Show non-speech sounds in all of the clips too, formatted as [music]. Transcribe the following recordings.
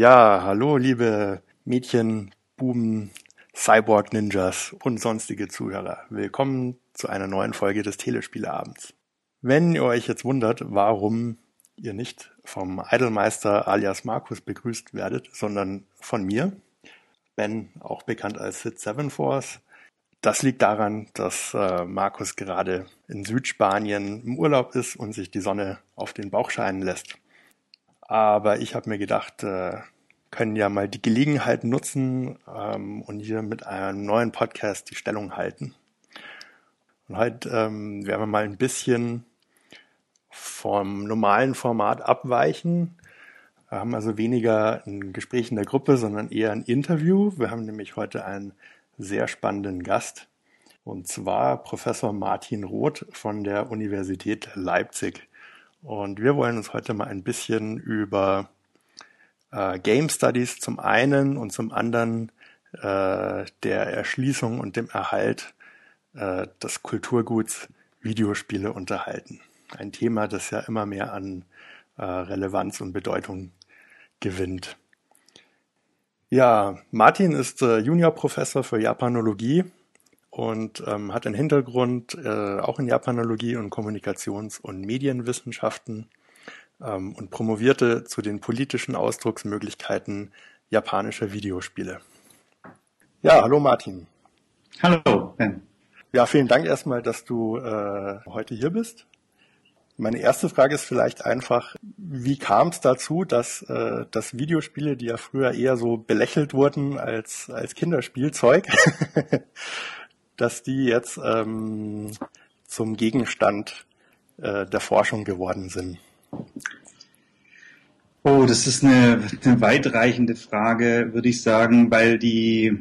Ja, hallo liebe Mädchen, Buben, Cyborg-Ninjas und sonstige Zuhörer. Willkommen zu einer neuen Folge des Telespieleabends. Wenn ihr euch jetzt wundert, warum ihr nicht vom Idolmeister alias Markus begrüßt werdet, sondern von mir, Ben, auch bekannt als Sid Seven Force, das liegt daran, dass äh, Markus gerade in Südspanien im Urlaub ist und sich die Sonne auf den Bauch scheinen lässt. Aber ich habe mir gedacht, äh, können ja mal die Gelegenheit nutzen ähm, und hier mit einem neuen Podcast die Stellung halten. Und heute ähm, werden wir mal ein bisschen vom normalen Format abweichen. Wir haben also weniger ein Gespräch in der Gruppe, sondern eher ein Interview. Wir haben nämlich heute einen sehr spannenden Gast. Und zwar Professor Martin Roth von der Universität Leipzig. Und wir wollen uns heute mal ein bisschen über äh, Game Studies zum einen und zum anderen äh, der Erschließung und dem Erhalt äh, des Kulturguts Videospiele unterhalten. Ein Thema, das ja immer mehr an äh, Relevanz und Bedeutung gewinnt. Ja, Martin ist äh, Juniorprofessor für Japanologie und ähm, hat einen Hintergrund äh, auch in Japanologie und Kommunikations- und Medienwissenschaften ähm, und promovierte zu den politischen Ausdrucksmöglichkeiten japanischer Videospiele. Ja, hallo Martin. Hallo, Ben. Ja, vielen Dank erstmal, dass du äh, heute hier bist. Meine erste Frage ist vielleicht einfach, wie kam es dazu, dass, äh, dass Videospiele, die ja früher eher so belächelt wurden als, als Kinderspielzeug, [laughs] dass die jetzt ähm, zum Gegenstand äh, der Forschung geworden sind? Oh, das ist eine, eine weitreichende Frage, würde ich sagen, weil die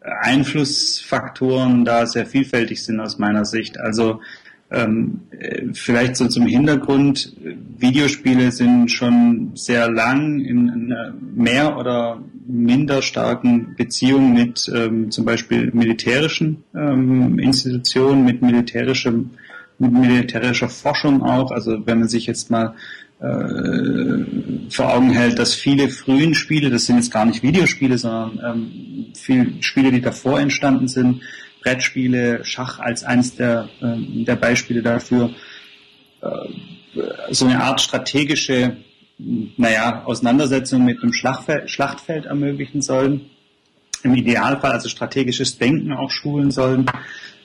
Einflussfaktoren da sehr vielfältig sind aus meiner Sicht. Also ähm, vielleicht so zum Hintergrund, Videospiele sind schon sehr lang in einer mehr oder minder starken Beziehung mit ähm, zum Beispiel militärischen ähm, Institutionen, mit militärischem mit militärischer Forschung auch. Also wenn man sich jetzt mal äh, vor Augen hält, dass viele frühen Spiele, das sind jetzt gar nicht Videospiele, sondern ähm, viele Spiele, die davor entstanden sind, Brettspiele, Schach als eines der, äh, der Beispiele dafür, äh, so eine Art strategische, naja, Auseinandersetzung mit einem Schlachtfeld, Schlachtfeld ermöglichen sollen. Im Idealfall also strategisches Denken auch schulen sollen.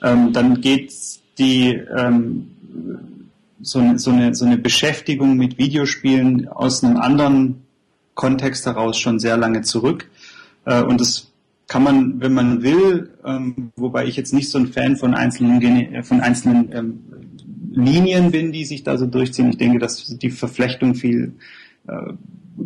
Ähm, dann geht die ähm, so, eine, so, eine, so eine Beschäftigung mit Videospielen aus einem anderen Kontext heraus schon sehr lange zurück. Äh, und das kann man, wenn man will, ähm, wobei ich jetzt nicht so ein Fan von einzelnen, von einzelnen ähm, Linien bin, die sich da so durchziehen. Ich denke, dass die Verflechtungen viel äh,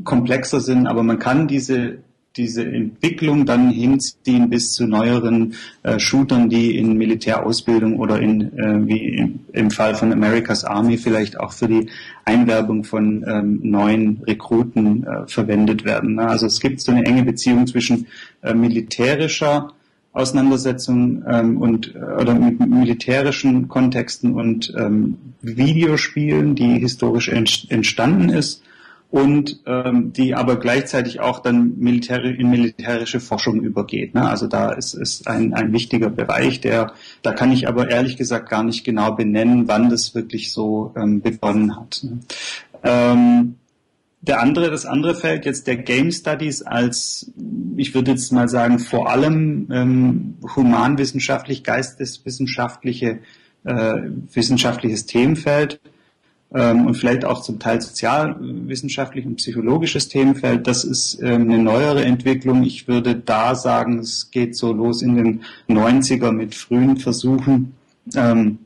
komplexer sind, aber man kann diese diese Entwicklung dann hinziehen bis zu neueren äh, Shootern, die in Militärausbildung oder in, äh, wie im, im, Fall von America's Army vielleicht auch für die Einwerbung von ähm, neuen Rekruten äh, verwendet werden. Ne? Also es gibt so eine enge Beziehung zwischen äh, militärischer Auseinandersetzung ähm, und äh, oder mit militärischen Kontexten und ähm, Videospielen, die historisch ent entstanden ist und ähm, die aber gleichzeitig auch dann militär, in militärische Forschung übergeht. Ne? Also da ist, ist ein, ein wichtiger Bereich, der da kann ich aber ehrlich gesagt gar nicht genau benennen, wann das wirklich so ähm, begonnen hat. Ne? Ähm, der andere, das andere Feld jetzt der Game Studies als, ich würde jetzt mal sagen, vor allem ähm, humanwissenschaftlich, geisteswissenschaftliche, äh, wissenschaftliches Themenfeld und vielleicht auch zum Teil sozialwissenschaftlich und psychologisches Themenfeld. Das ist ähm, eine neuere Entwicklung. Ich würde da sagen, es geht so los in den 90er mit frühen Versuchen, ähm,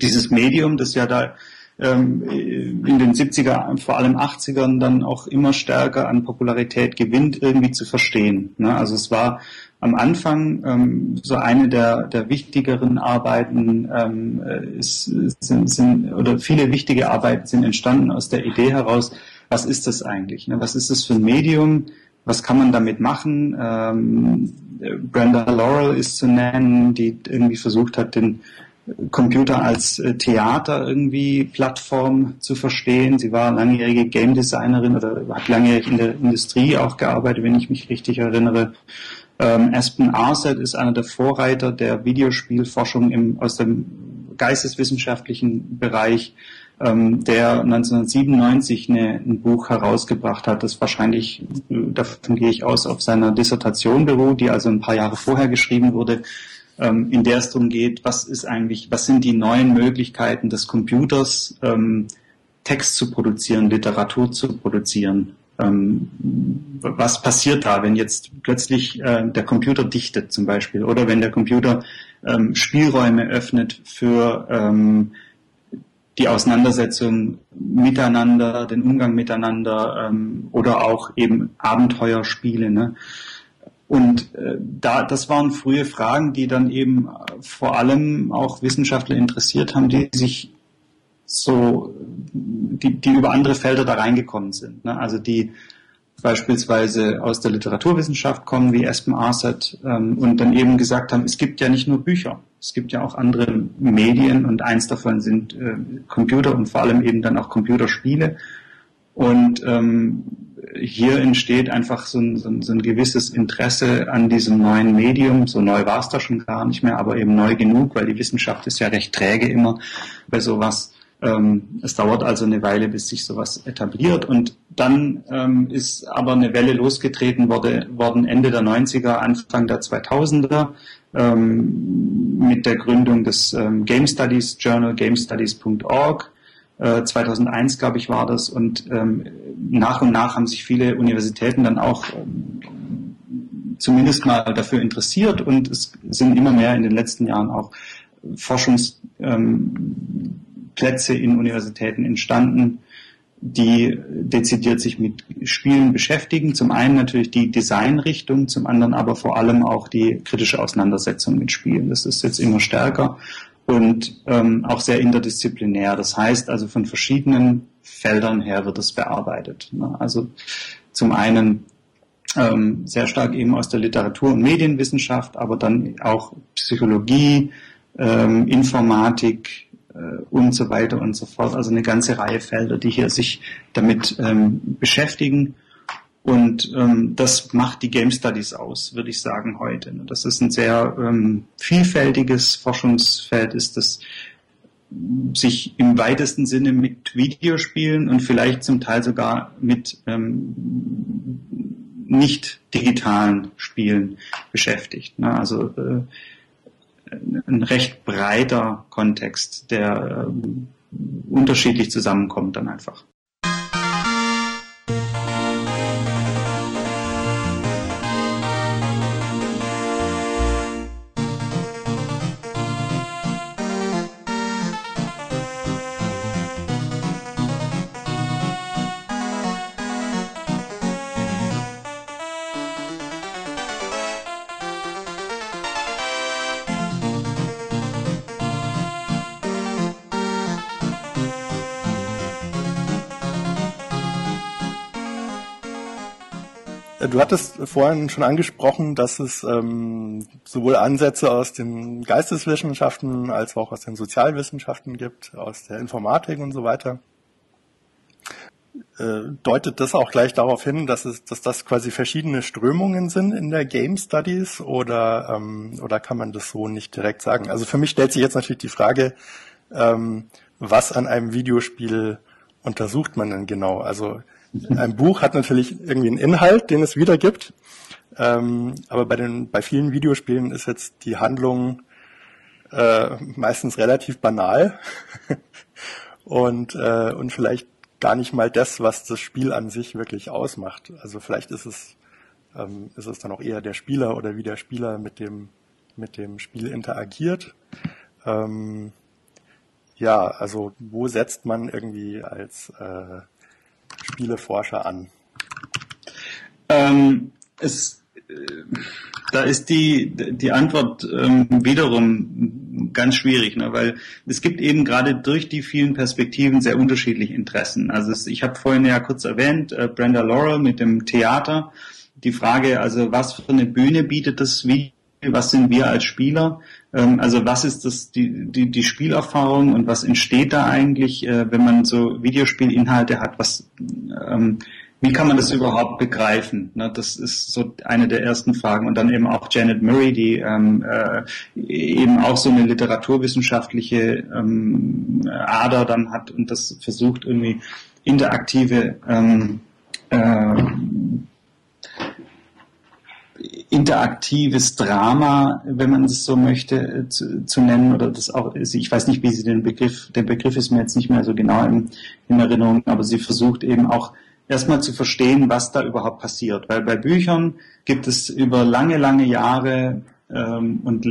dieses Medium, das ja da ähm, in den 70er, vor allem 80ern dann auch immer stärker an Popularität gewinnt, irgendwie zu verstehen. Ne? Also es war am Anfang ähm, so eine der, der wichtigeren Arbeiten ähm, ist, sind, sind, oder viele wichtige Arbeiten sind entstanden aus der Idee heraus, was ist das eigentlich? Ne? Was ist das für ein Medium? Was kann man damit machen? Ähm, Brenda Laurel ist zu nennen, die irgendwie versucht hat, den Computer als äh, Theater irgendwie Plattform zu verstehen. Sie war langjährige Game Designerin oder hat langjährig in der Industrie auch gearbeitet, wenn ich mich richtig erinnere. Ähm, Aspen Arset ist einer der Vorreiter der Videospielforschung im, aus dem geisteswissenschaftlichen Bereich, ähm, der 1997 eine, ein Buch herausgebracht hat, das wahrscheinlich, davon gehe ich aus, auf seiner Dissertation beruht, die also ein paar Jahre vorher geschrieben wurde, ähm, in der es darum geht, was ist eigentlich, was sind die neuen Möglichkeiten des Computers, ähm, Text zu produzieren, Literatur zu produzieren. Ähm, was passiert da, wenn jetzt plötzlich äh, der Computer dichtet zum Beispiel oder wenn der Computer ähm, Spielräume öffnet für ähm, die Auseinandersetzung miteinander, den Umgang miteinander ähm, oder auch eben Abenteuerspiele. Ne? Und äh, da, das waren frühe Fragen, die dann eben vor allem auch Wissenschaftler interessiert haben, die sich so, die, die über andere Felder da reingekommen sind. Ne? Also die beispielsweise aus der Literaturwissenschaft kommen, wie Espen Arset, ähm, und dann eben gesagt haben, es gibt ja nicht nur Bücher, es gibt ja auch andere Medien und eins davon sind äh, Computer und vor allem eben dann auch Computerspiele. Und ähm, hier entsteht einfach so ein, so, ein, so ein gewisses Interesse an diesem neuen Medium. So neu war es da schon gar nicht mehr, aber eben neu genug, weil die Wissenschaft ist ja recht träge immer bei sowas. Ähm, es dauert also eine Weile, bis sich sowas etabliert. Und dann ähm, ist aber eine Welle losgetreten wurde, worden Ende der 90er, Anfang der 2000er ähm, mit der Gründung des ähm, Game Studies Journal, gamestudies.org 2001, äh, glaube ich, war das. Und ähm, nach und nach haben sich viele Universitäten dann auch ähm, zumindest mal dafür interessiert und es sind immer mehr in den letzten Jahren auch Forschungsplätze ähm, in Universitäten entstanden, die dezidiert sich mit Spielen beschäftigen. Zum einen natürlich die Designrichtung, zum anderen aber vor allem auch die kritische Auseinandersetzung mit Spielen. Das ist jetzt immer stärker und ähm, auch sehr interdisziplinär. Das heißt also von verschiedenen Feldern her wird es bearbeitet. Ne? Also zum einen ähm, sehr stark eben aus der Literatur- und Medienwissenschaft, aber dann auch Psychologie, ähm, Informatik und so weiter und so fort. Also eine ganze Reihe Felder, die hier sich damit ähm, beschäftigen. Und ähm, das macht die Game Studies aus, würde ich sagen, heute. Das ist ein sehr ähm, vielfältiges Forschungsfeld, ist das sich im weitesten Sinne mit Videospielen und vielleicht zum Teil sogar mit ähm, nicht digitalen Spielen beschäftigt. Ne? Also äh, ein recht breiter Kontext, der äh, unterschiedlich zusammenkommt dann einfach. Du hattest vorhin schon angesprochen, dass es ähm, sowohl Ansätze aus den Geisteswissenschaften als auch aus den Sozialwissenschaften gibt, aus der Informatik und so weiter. Äh, deutet das auch gleich darauf hin, dass es, dass das quasi verschiedene Strömungen sind in der Game Studies oder ähm, oder kann man das so nicht direkt sagen? Also für mich stellt sich jetzt natürlich die Frage, ähm, was an einem Videospiel untersucht man denn genau? Also ein Buch hat natürlich irgendwie einen Inhalt, den es wiedergibt. Ähm, aber bei den, bei vielen Videospielen ist jetzt die Handlung äh, meistens relativ banal [laughs] und, äh, und vielleicht gar nicht mal das, was das Spiel an sich wirklich ausmacht. Also vielleicht ist es, ähm, ist es dann auch eher der Spieler oder wie der Spieler mit dem, mit dem Spiel interagiert. Ähm, ja, also wo setzt man irgendwie als äh, Spieleforscher an? Ähm, es, äh, da ist die, die Antwort ähm, wiederum ganz schwierig, ne? weil es gibt eben gerade durch die vielen Perspektiven sehr unterschiedliche Interessen. Also es, ich habe vorhin ja kurz erwähnt, äh, Brenda Laurel mit dem Theater. Die Frage, also was für eine Bühne bietet das Video was sind wir als Spieler? Ähm, also was ist das die, die, die Spielerfahrung und was entsteht da eigentlich, äh, wenn man so Videospielinhalte hat? Was ähm, wie kann man das überhaupt begreifen? Ne, das ist so eine der ersten Fragen. Und dann eben auch Janet Murray, die ähm, äh, eben auch so eine literaturwissenschaftliche ähm, Ader dann hat und das versucht irgendwie interaktive ähm, äh, interaktives Drama, wenn man es so möchte, äh, zu, zu, nennen oder das auch, ich weiß nicht, wie sie den Begriff, der Begriff ist mir jetzt nicht mehr so genau in, in Erinnerung, aber sie versucht eben auch erstmal zu verstehen, was da überhaupt passiert. Weil bei Büchern gibt es über lange, lange Jahre ähm, und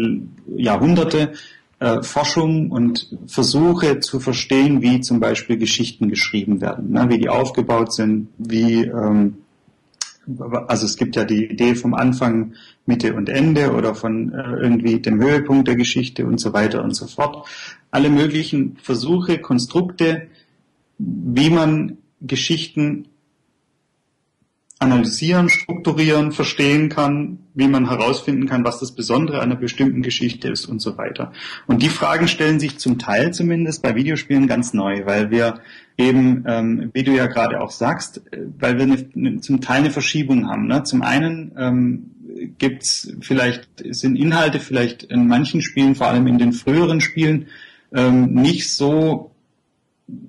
Jahrhunderte äh, Forschung und Versuche zu verstehen, wie zum Beispiel Geschichten geschrieben werden, ne? wie die aufgebaut sind, wie ähm, also es gibt ja die Idee vom Anfang, Mitte und Ende oder von äh, irgendwie dem Höhepunkt der Geschichte und so weiter und so fort. Alle möglichen Versuche, Konstrukte, wie man Geschichten analysieren, strukturieren, verstehen kann, wie man herausfinden kann, was das Besondere einer bestimmten Geschichte ist und so weiter. Und die Fragen stellen sich zum Teil zumindest bei Videospielen ganz neu, weil wir eben, ähm, wie du ja gerade auch sagst, äh, weil wir eine, eine, zum Teil eine Verschiebung haben. Ne? Zum einen ähm, gibt's vielleicht, sind Inhalte vielleicht in manchen Spielen, vor allem in den früheren Spielen, ähm, nicht so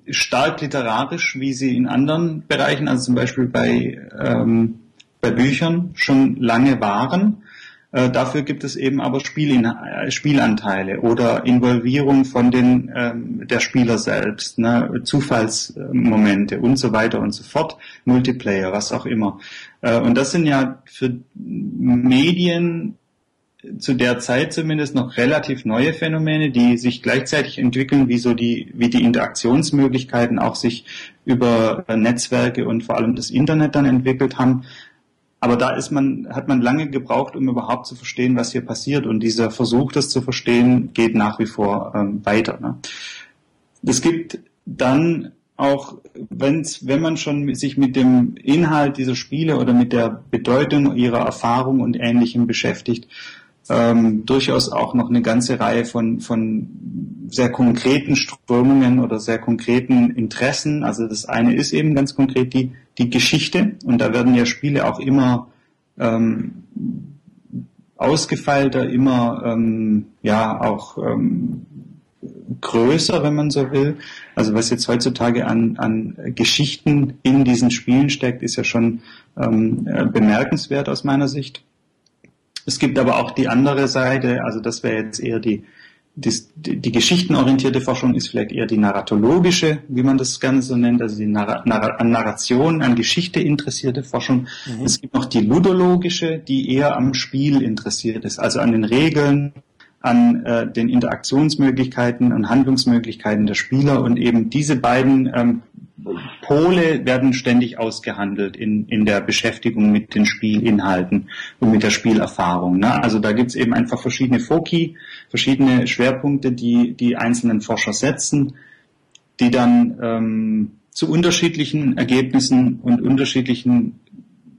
stark literarisch, wie sie in anderen Bereichen, also zum Beispiel bei, ähm, bei Büchern, schon lange waren. Äh, dafür gibt es eben aber Spielin äh, Spielanteile oder Involvierung von den ähm, der Spieler selbst, ne, Zufallsmomente und so weiter und so fort, Multiplayer, was auch immer. Äh, und das sind ja für Medien zu der Zeit zumindest noch relativ neue Phänomene, die sich gleichzeitig entwickeln, wie so die, wie die Interaktionsmöglichkeiten auch sich über Netzwerke und vor allem das Internet dann entwickelt haben. Aber da ist man, hat man lange gebraucht, um überhaupt zu verstehen, was hier passiert. Und dieser Versuch, das zu verstehen, geht nach wie vor ähm, weiter. Ne? Es gibt dann auch, wenn's, wenn man schon sich mit dem Inhalt dieser Spiele oder mit der Bedeutung ihrer Erfahrung und Ähnlichem beschäftigt, ähm, durchaus auch noch eine ganze Reihe von, von sehr konkreten Strömungen oder sehr konkreten Interessen. Also das eine ist eben ganz konkret die, die Geschichte und da werden ja Spiele auch immer ähm, ausgefeilter, immer ähm, ja auch ähm, größer, wenn man so will. Also was jetzt heutzutage an, an Geschichten in diesen Spielen steckt, ist ja schon ähm, bemerkenswert aus meiner Sicht. Es gibt aber auch die andere Seite, also das wäre jetzt eher die, die, geschichtenorientierte Forschung ist vielleicht eher die narratologische, wie man das gerne so nennt, also die Narra Narra an Narration, an Geschichte interessierte Forschung. Mhm. Es gibt noch die ludologische, die eher am Spiel interessiert ist, also an den Regeln, an äh, den Interaktionsmöglichkeiten und Handlungsmöglichkeiten der Spieler und eben diese beiden ähm, Pole werden ständig ausgehandelt in, in der Beschäftigung mit den Spielinhalten und mit der Spielerfahrung. Ne? Also da gibt's eben einfach verschiedene Foki, verschiedene Schwerpunkte, die die einzelnen Forscher setzen, die dann ähm, zu unterschiedlichen Ergebnissen und unterschiedlichen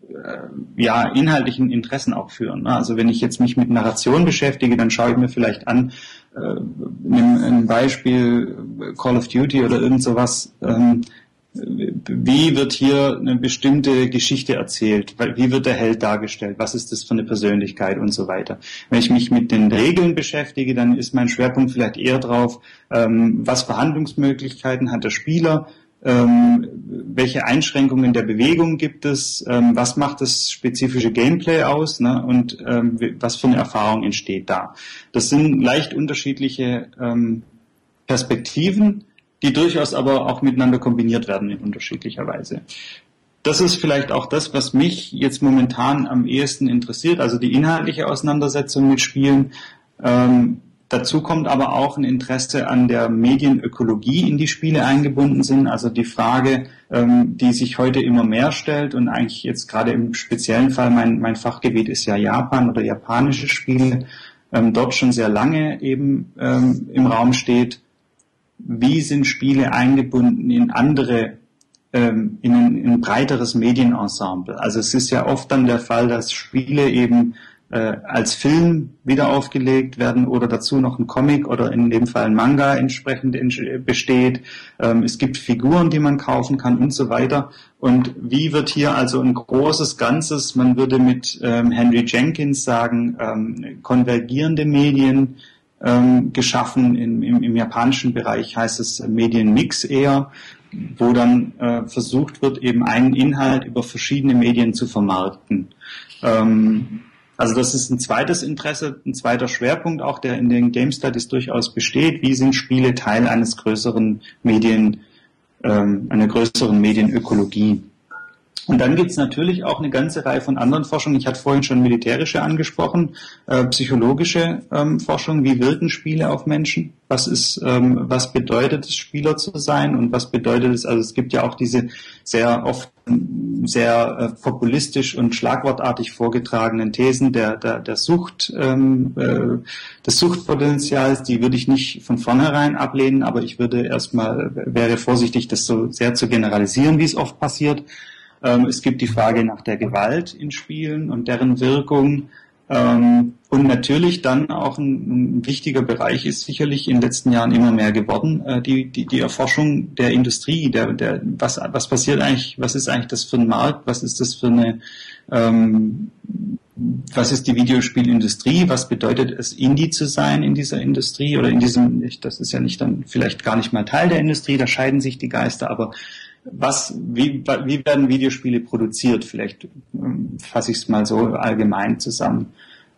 äh, ja, inhaltlichen Interessen auch führen. Ne? Also wenn ich jetzt mich mit Narration beschäftige, dann schaue ich mir vielleicht an, äh, ein Beispiel Call of Duty oder irgend sowas, ähm, wie wird hier eine bestimmte Geschichte erzählt? Wie wird der Held dargestellt? Was ist das für eine Persönlichkeit und so weiter? Wenn ich mich mit den Regeln beschäftige, dann ist mein Schwerpunkt vielleicht eher drauf, ähm, was für Handlungsmöglichkeiten hat der Spieler? Ähm, welche Einschränkungen der Bewegung gibt es? Ähm, was macht das spezifische Gameplay aus? Ne? Und was für eine Erfahrung entsteht da? Das sind leicht unterschiedliche Perspektiven die durchaus aber auch miteinander kombiniert werden in unterschiedlicher Weise. Das ist vielleicht auch das, was mich jetzt momentan am ehesten interessiert, also die inhaltliche Auseinandersetzung mit Spielen. Ähm, dazu kommt aber auch ein Interesse an der Medienökologie, in die Spiele eingebunden sind. Also die Frage, ähm, die sich heute immer mehr stellt und eigentlich jetzt gerade im speziellen Fall, mein, mein Fachgebiet ist ja Japan oder japanische Spiele, ähm, dort schon sehr lange eben ähm, im Raum steht wie sind Spiele eingebunden in andere, ähm, in, ein, in ein breiteres Medienensemble. Also es ist ja oft dann der Fall, dass Spiele eben äh, als Film wieder aufgelegt werden oder dazu noch ein Comic oder in dem Fall ein Manga entsprechend besteht. Ähm, es gibt Figuren, die man kaufen kann und so weiter. Und wie wird hier also ein großes Ganzes, man würde mit ähm, Henry Jenkins sagen, ähm, konvergierende Medien ähm, geschaffen. Im, im, Im japanischen Bereich heißt es Medienmix eher wo dann äh, versucht wird, eben einen Inhalt über verschiedene Medien zu vermarkten. Ähm, also das ist ein zweites Interesse, ein zweiter Schwerpunkt auch, der in den Game Studies durchaus besteht. Wie sind Spiele Teil eines größeren Medien, ähm, einer größeren Medienökologie? Und dann gibt es natürlich auch eine ganze Reihe von anderen Forschungen. Ich hatte vorhin schon militärische angesprochen, äh, psychologische ähm, Forschung. Wie wirken Spiele auf Menschen? Was ist, ähm, was bedeutet es, Spieler zu sein? Und was bedeutet es? Also es gibt ja auch diese sehr oft sehr äh, populistisch und schlagwortartig vorgetragenen Thesen der der, der Sucht, ähm, äh, des Suchtpotenzials. Die würde ich nicht von vornherein ablehnen, aber ich würde erstmal wäre vorsichtig, das so sehr zu generalisieren, wie es oft passiert. Ähm, es gibt die Frage nach der Gewalt in Spielen und deren Wirkung. Ähm, und natürlich dann auch ein, wichtiger Bereich ist sicherlich in den letzten Jahren immer mehr geworden, äh, die, die, die Erforschung der Industrie, der, der, was, was passiert eigentlich, was ist eigentlich das für ein Markt, was ist das für eine, ähm, was ist die Videospielindustrie, was bedeutet es, Indie zu sein in dieser Industrie oder in diesem, das ist ja nicht dann vielleicht gar nicht mal Teil der Industrie, da scheiden sich die Geister, aber was, wie, wie werden Videospiele produziert? Vielleicht ähm, fasse ich es mal so allgemein zusammen.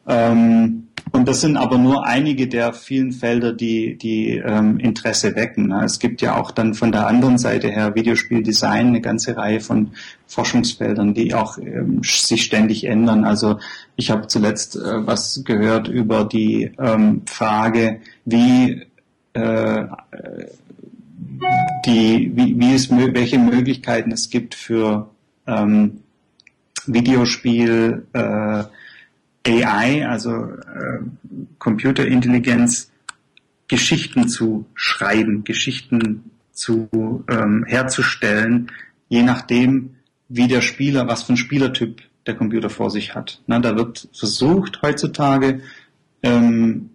Ähm, und das sind aber nur einige der vielen Felder, die, die ähm, Interesse wecken. Es gibt ja auch dann von der anderen Seite her Videospieldesign eine ganze Reihe von Forschungsfeldern, die auch ähm, sich ständig ändern. Also ich habe zuletzt äh, was gehört über die ähm, Frage, wie äh, die, wie, wie es, welche Möglichkeiten es gibt für ähm, Videospiel äh, AI, also äh, Computerintelligenz, Geschichten zu schreiben, Geschichten zu ähm, herzustellen, je nachdem, wie der Spieler, was für ein Spielertyp der Computer vor sich hat. Na, da wird versucht heutzutage ähm,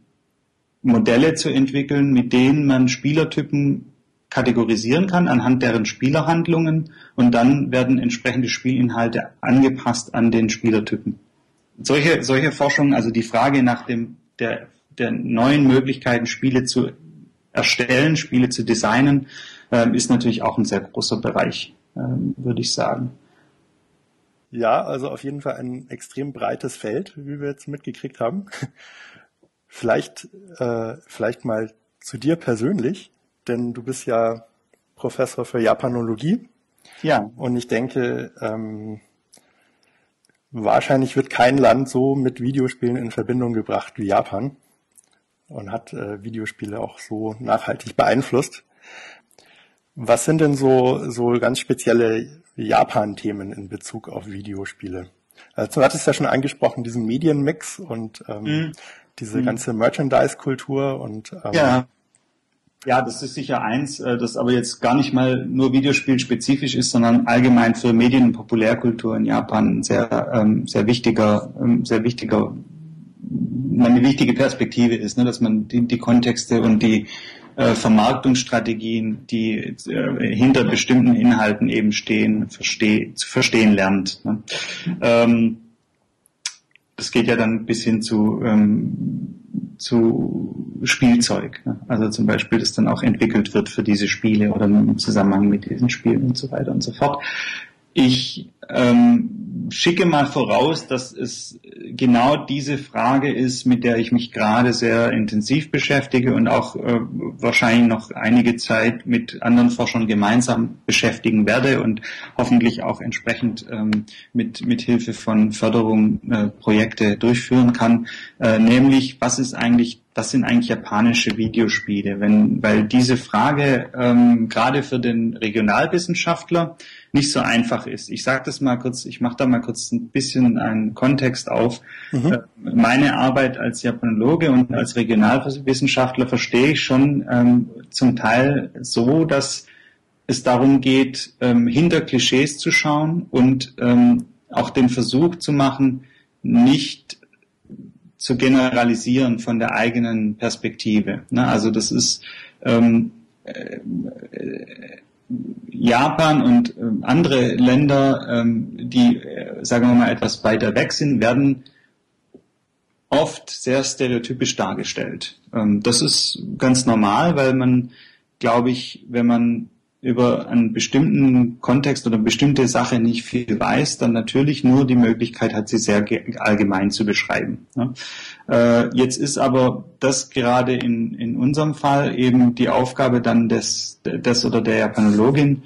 Modelle zu entwickeln, mit denen man Spielertypen kategorisieren kann anhand deren Spielerhandlungen und dann werden entsprechende Spielinhalte angepasst an den Spielertypen. Solche, solche Forschung, also die Frage nach dem, der, der neuen Möglichkeiten, Spiele zu erstellen, Spiele zu designen, äh, ist natürlich auch ein sehr großer Bereich, äh, würde ich sagen. Ja, also auf jeden Fall ein extrem breites Feld, wie wir jetzt mitgekriegt haben. [laughs] Vielleicht, äh, vielleicht mal zu dir persönlich denn du bist ja Professor für Japanologie. Ja. Und ich denke, ähm, wahrscheinlich wird kein Land so mit Videospielen in Verbindung gebracht wie Japan und hat äh, Videospiele auch so nachhaltig beeinflusst. Was sind denn so, so ganz spezielle Japan-Themen in Bezug auf Videospiele? Also du hattest ja schon angesprochen, diesen Medienmix und ähm, mm. diese mm. ganze Merchandise-Kultur und ähm, ja. Ja, das ist sicher eins, äh, das aber jetzt gar nicht mal nur Videospielspezifisch ist, sondern allgemein für Medien- und Populärkultur in Japan ein sehr, ähm, sehr wichtiger, ähm, sehr wichtiger, eine wichtige Perspektive ist, ne, dass man die, die Kontexte und die äh, Vermarktungsstrategien, die äh, hinter bestimmten Inhalten eben stehen, versteh, zu verstehen lernt. Ne. Ähm, das geht ja dann bis hin zu ähm, zu Spielzeug. Ne? Also zum Beispiel, das dann auch entwickelt wird für diese Spiele oder im Zusammenhang mit diesen Spielen und so weiter und so fort. Ich ähm, schicke mal voraus, dass es genau diese Frage ist, mit der ich mich gerade sehr intensiv beschäftige und auch äh, wahrscheinlich noch einige Zeit mit anderen Forschern gemeinsam beschäftigen werde und hoffentlich auch entsprechend ähm, mit, mit Hilfe von Förderung äh, Projekte durchführen kann. Äh, nämlich, was ist eigentlich was sind eigentlich japanische Videospiele? Wenn, weil diese Frage ähm, gerade für den Regionalwissenschaftler nicht so einfach ist. Ich sage das mal kurz, ich mache da mal kurz ein bisschen einen Kontext auf. Mhm. Äh, meine Arbeit als Japanologe und als Regionalwissenschaftler verstehe ich schon ähm, zum Teil so, dass es darum geht, ähm, hinter Klischees zu schauen und ähm, auch den Versuch zu machen, nicht zu generalisieren von der eigenen Perspektive. Ne? Also das ist ähm, äh, Japan und äh, andere Länder, ähm, die, äh, sagen wir mal, etwas weiter weg sind, werden oft sehr stereotypisch dargestellt. Ähm, das ist ganz normal, weil man, glaube ich, wenn man über einen bestimmten Kontext oder bestimmte Sache nicht viel weiß, dann natürlich nur die Möglichkeit hat, sie sehr allgemein zu beschreiben. Äh, jetzt ist aber das gerade in, in unserem Fall eben die Aufgabe dann des, des oder der Japanologin,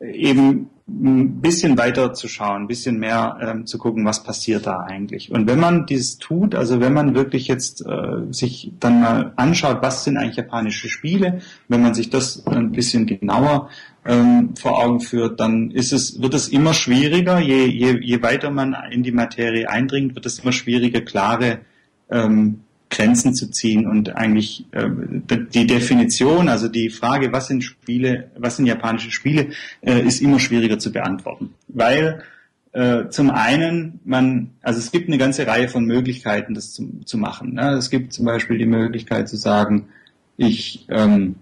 eben ein bisschen weiter zu schauen, ein bisschen mehr ähm, zu gucken, was passiert da eigentlich. Und wenn man dies tut, also wenn man wirklich jetzt äh, sich dann mal anschaut, was sind eigentlich japanische Spiele, wenn man sich das ein bisschen genauer ähm, vor Augen führt, dann ist es, wird es immer schwieriger, je, je, je weiter man in die Materie eindringt, wird es immer schwieriger, klare ähm, Grenzen zu ziehen und eigentlich äh, die Definition, also die Frage, was sind Spiele, was sind japanische Spiele, äh, ist immer schwieriger zu beantworten, weil äh, zum einen man, also es gibt eine ganze Reihe von Möglichkeiten, das zu, zu machen. Ne? Es gibt zum Beispiel die Möglichkeit zu sagen, ich ähm,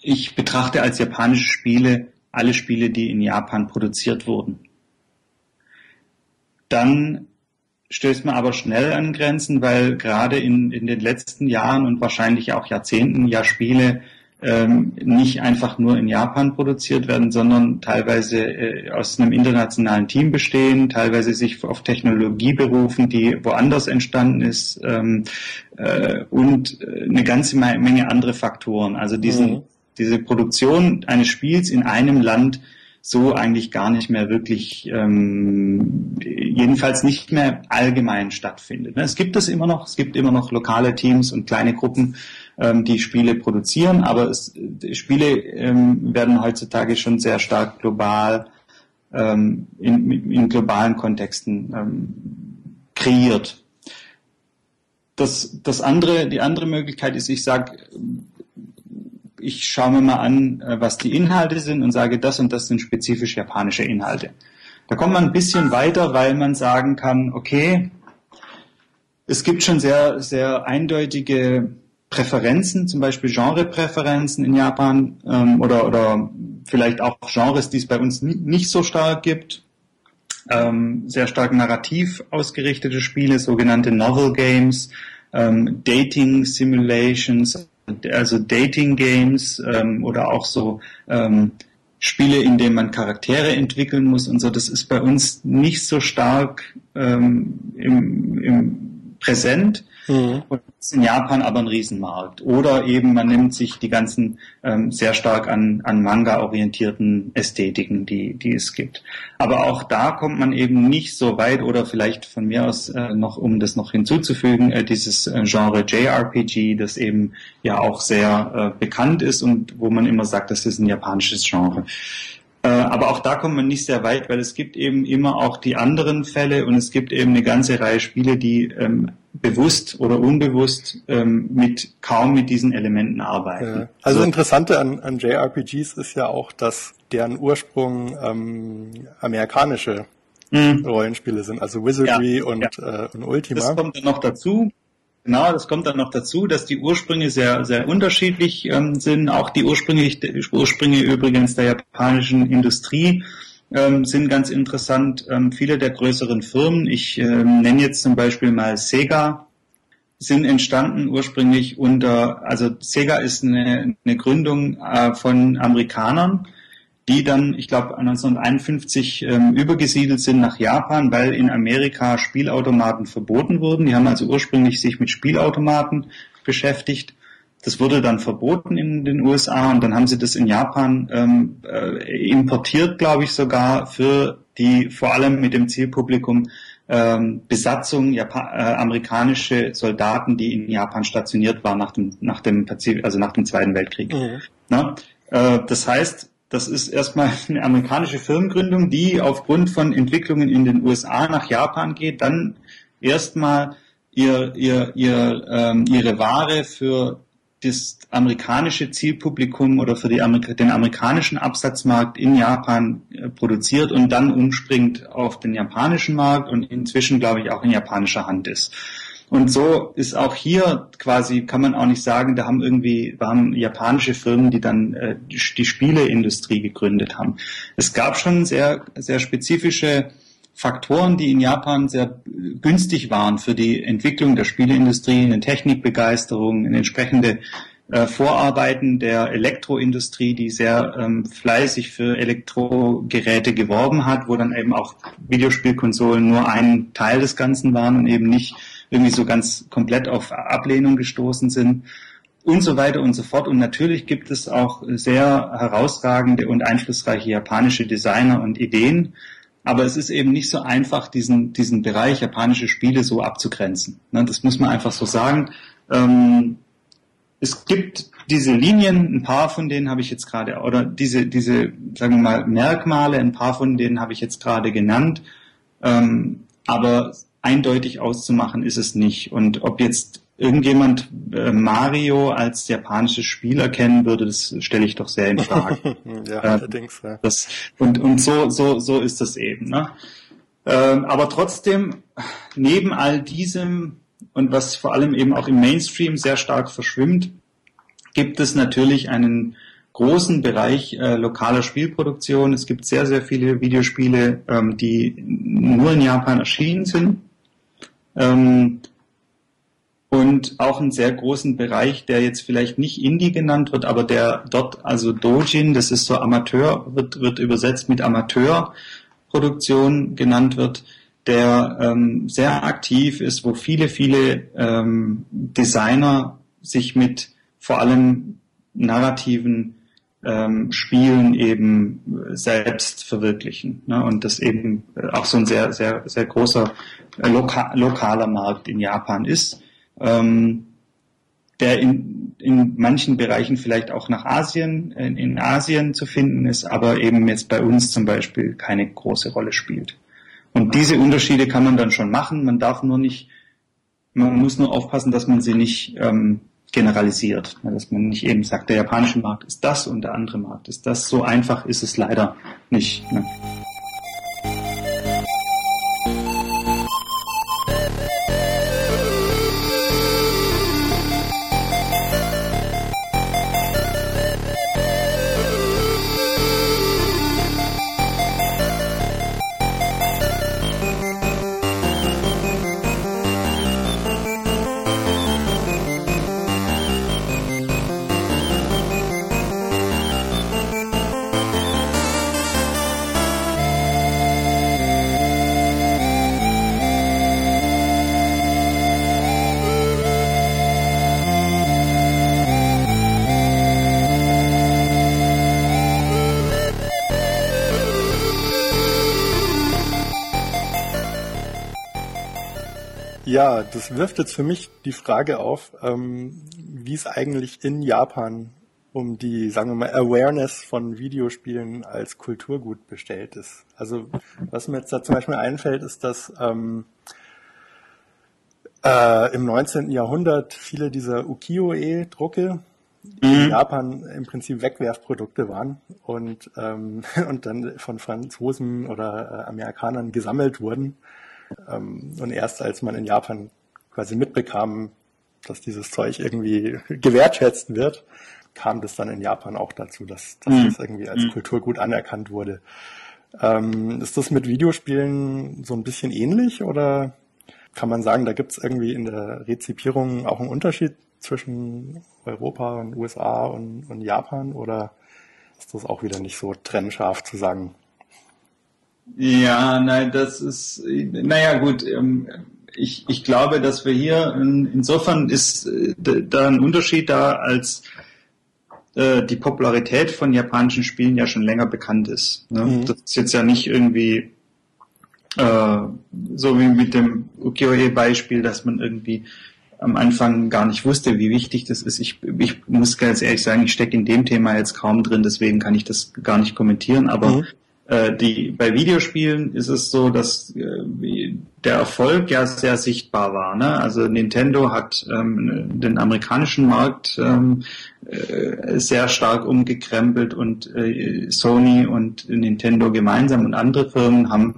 ich betrachte als japanische Spiele alle Spiele, die in Japan produziert wurden. Dann stößt man aber schnell an Grenzen, weil gerade in, in den letzten Jahren und wahrscheinlich auch Jahrzehnten ja Spiele ähm, nicht einfach nur in Japan produziert werden, sondern teilweise äh, aus einem internationalen Team bestehen, teilweise sich auf Technologie berufen, die woanders entstanden ist ähm, äh, und äh, eine ganze Menge andere Faktoren. Also diesen, mhm. diese Produktion eines Spiels in einem Land so eigentlich gar nicht mehr wirklich, ähm, jedenfalls nicht mehr allgemein stattfindet. Es gibt es immer noch, es gibt immer noch lokale Teams und kleine Gruppen, ähm, die Spiele produzieren, aber es, Spiele ähm, werden heutzutage schon sehr stark global ähm, in, in globalen Kontexten ähm, kreiert. Das, das andere, die andere Möglichkeit ist, ich sage, ich schaue mir mal an, äh, was die Inhalte sind und sage, das und das sind spezifisch japanische Inhalte. Da kommt man ein bisschen weiter, weil man sagen kann, okay, es gibt schon sehr, sehr eindeutige Präferenzen, zum Beispiel Genrepräferenzen in Japan ähm, oder, oder vielleicht auch Genres, die es bei uns nicht so stark gibt. Ähm, sehr stark narrativ ausgerichtete Spiele, sogenannte Novel Games, ähm, Dating Simulations, also Dating Games ähm, oder auch so ähm, Spiele, in denen man Charaktere entwickeln muss und so. Das ist bei uns nicht so stark ähm, im, im präsent. Mhm. Und ist in Japan aber ein Riesenmarkt. Oder eben man nimmt sich die ganzen ähm, sehr stark an, an Manga orientierten Ästhetiken, die, die es gibt. Aber auch da kommt man eben nicht so weit oder vielleicht von mir aus äh, noch, um das noch hinzuzufügen, äh, dieses äh, Genre JRPG, das eben ja auch sehr äh, bekannt ist und wo man immer sagt, das ist ein japanisches Genre. Äh, aber auch da kommt man nicht sehr weit, weil es gibt eben immer auch die anderen Fälle und es gibt eben eine ganze Reihe Spiele, die ähm, bewusst oder unbewusst ähm, mit kaum mit diesen Elementen arbeiten. Ja. Also so. Interessante an, an JRPGs ist ja auch, dass deren Ursprung ähm, amerikanische mhm. Rollenspiele sind, also Wizardry ja, und, ja. Äh, und Ultima. Das kommt dann noch dazu. Genau, das kommt dann noch dazu, dass die Ursprünge sehr, sehr unterschiedlich ähm, sind. Auch die Ursprünge, Ursprünge übrigens der japanischen Industrie ähm, sind ganz interessant. Ähm, viele der größeren Firmen, ich ähm, nenne jetzt zum Beispiel mal Sega, sind entstanden ursprünglich unter, also Sega ist eine, eine Gründung äh, von Amerikanern, die dann, ich glaube, 1951 ähm, übergesiedelt sind nach Japan, weil in Amerika Spielautomaten verboten wurden. Die haben also ursprünglich sich mit Spielautomaten beschäftigt. Das wurde dann verboten in den USA und dann haben sie das in Japan ähm, äh, importiert, glaube ich sogar, für die vor allem mit dem Zielpublikum ähm, Besatzung Japan äh, amerikanische Soldaten, die in Japan stationiert waren nach dem nach dem Pazif also nach dem Zweiten Weltkrieg. Mhm. Na? Äh, das heißt, das ist erstmal eine amerikanische Firmengründung, die aufgrund von Entwicklungen in den USA nach Japan geht, dann erstmal ihr, ihr, ihr, ähm, ihre Ware für das amerikanische Zielpublikum oder für die Amerika den amerikanischen Absatzmarkt in Japan äh, produziert und dann umspringt auf den japanischen Markt und inzwischen, glaube ich, auch in japanischer Hand ist. Und so ist auch hier quasi, kann man auch nicht sagen, da haben irgendwie, da haben japanische Firmen, die dann äh, die, die Spieleindustrie gegründet haben. Es gab schon sehr, sehr spezifische Faktoren, die in Japan sehr günstig waren für die Entwicklung der Spieleindustrie, eine Technikbegeisterung, eine entsprechende äh, Vorarbeiten der Elektroindustrie, die sehr ähm, fleißig für Elektrogeräte geworben hat, wo dann eben auch Videospielkonsolen nur ein Teil des Ganzen waren und eben nicht irgendwie so ganz komplett auf Ablehnung gestoßen sind und so weiter und so fort. Und natürlich gibt es auch sehr herausragende und einflussreiche japanische Designer und Ideen. Aber es ist eben nicht so einfach, diesen, diesen Bereich japanische Spiele so abzugrenzen. Ne, das muss man einfach so sagen. Ähm, es gibt diese Linien, ein paar von denen habe ich jetzt gerade, oder diese, diese, sagen wir mal, Merkmale, ein paar von denen habe ich jetzt gerade genannt. Ähm, aber eindeutig auszumachen ist es nicht. Und ob jetzt irgendjemand äh, Mario als japanisches Spiel erkennen würde, das stelle ich doch sehr in Frage. [laughs] ja, äh, allerdings. Ja. Das, und und so, so, so ist das eben. Ne? Ähm, aber trotzdem, neben all diesem und was vor allem eben auch im Mainstream sehr stark verschwimmt, gibt es natürlich einen großen Bereich äh, lokaler Spielproduktion. Es gibt sehr, sehr viele Videospiele, ähm, die nur in Japan erschienen sind. Ähm, und auch einen sehr großen Bereich, der jetzt vielleicht nicht Indie genannt wird, aber der dort, also Dojin, das ist so Amateur, wird, wird übersetzt mit Amateurproduktion genannt wird, der ähm, sehr aktiv ist, wo viele, viele ähm, Designer sich mit vor allem narrativen ähm, Spielen eben selbst verwirklichen. Ne? Und das eben auch so ein sehr, sehr, sehr großer äh, loka lokaler Markt in Japan ist ähm, der in, in manchen Bereichen vielleicht auch nach Asien, in, in Asien zu finden ist, aber eben jetzt bei uns zum Beispiel keine große Rolle spielt. Und diese Unterschiede kann man dann schon machen. Man darf nur nicht, man muss nur aufpassen, dass man sie nicht ähm, generalisiert, dass man nicht eben sagt, der japanische Markt ist das und der andere Markt ist das. So einfach ist es leider nicht. Ne? Ja, das wirft jetzt für mich die Frage auf, ähm, wie es eigentlich in Japan um die, sagen wir mal, Awareness von Videospielen als Kulturgut bestellt ist. Also was mir jetzt da zum Beispiel einfällt, ist, dass ähm, äh, im 19. Jahrhundert viele dieser Ukiyo-e-Drucke mhm. in Japan im Prinzip Wegwerfprodukte waren und, ähm, [laughs] und dann von Franzosen oder äh, Amerikanern gesammelt wurden und erst als man in Japan quasi mitbekam, dass dieses Zeug irgendwie gewertschätzt wird, kam das dann in Japan auch dazu, dass, dass mhm. das irgendwie als mhm. Kulturgut anerkannt wurde. Ähm, ist das mit Videospielen so ein bisschen ähnlich oder kann man sagen, da gibt es irgendwie in der Rezipierung auch einen Unterschied zwischen Europa und USA und, und Japan oder ist das auch wieder nicht so trennscharf zu sagen? Ja, nein, das ist, naja, gut, ähm, ich, ich glaube, dass wir hier, insofern ist äh, da ein Unterschied da, als äh, die Popularität von japanischen Spielen ja schon länger bekannt ist. Ne? Mhm. Das ist jetzt ja nicht irgendwie äh, so wie mit dem Ukiyo-e-Beispiel, dass man irgendwie am Anfang gar nicht wusste, wie wichtig das ist. Ich, ich muss ganz ehrlich sagen, ich stecke in dem Thema jetzt kaum drin, deswegen kann ich das gar nicht kommentieren, aber mhm Äh, die, bei Videospielen ist es so, dass äh, der Erfolg ja sehr sichtbar war. Ne? Also Nintendo hat ähm, den amerikanischen Markt ähm, äh, sehr stark umgekrempelt und äh, Sony und Nintendo gemeinsam und andere Firmen haben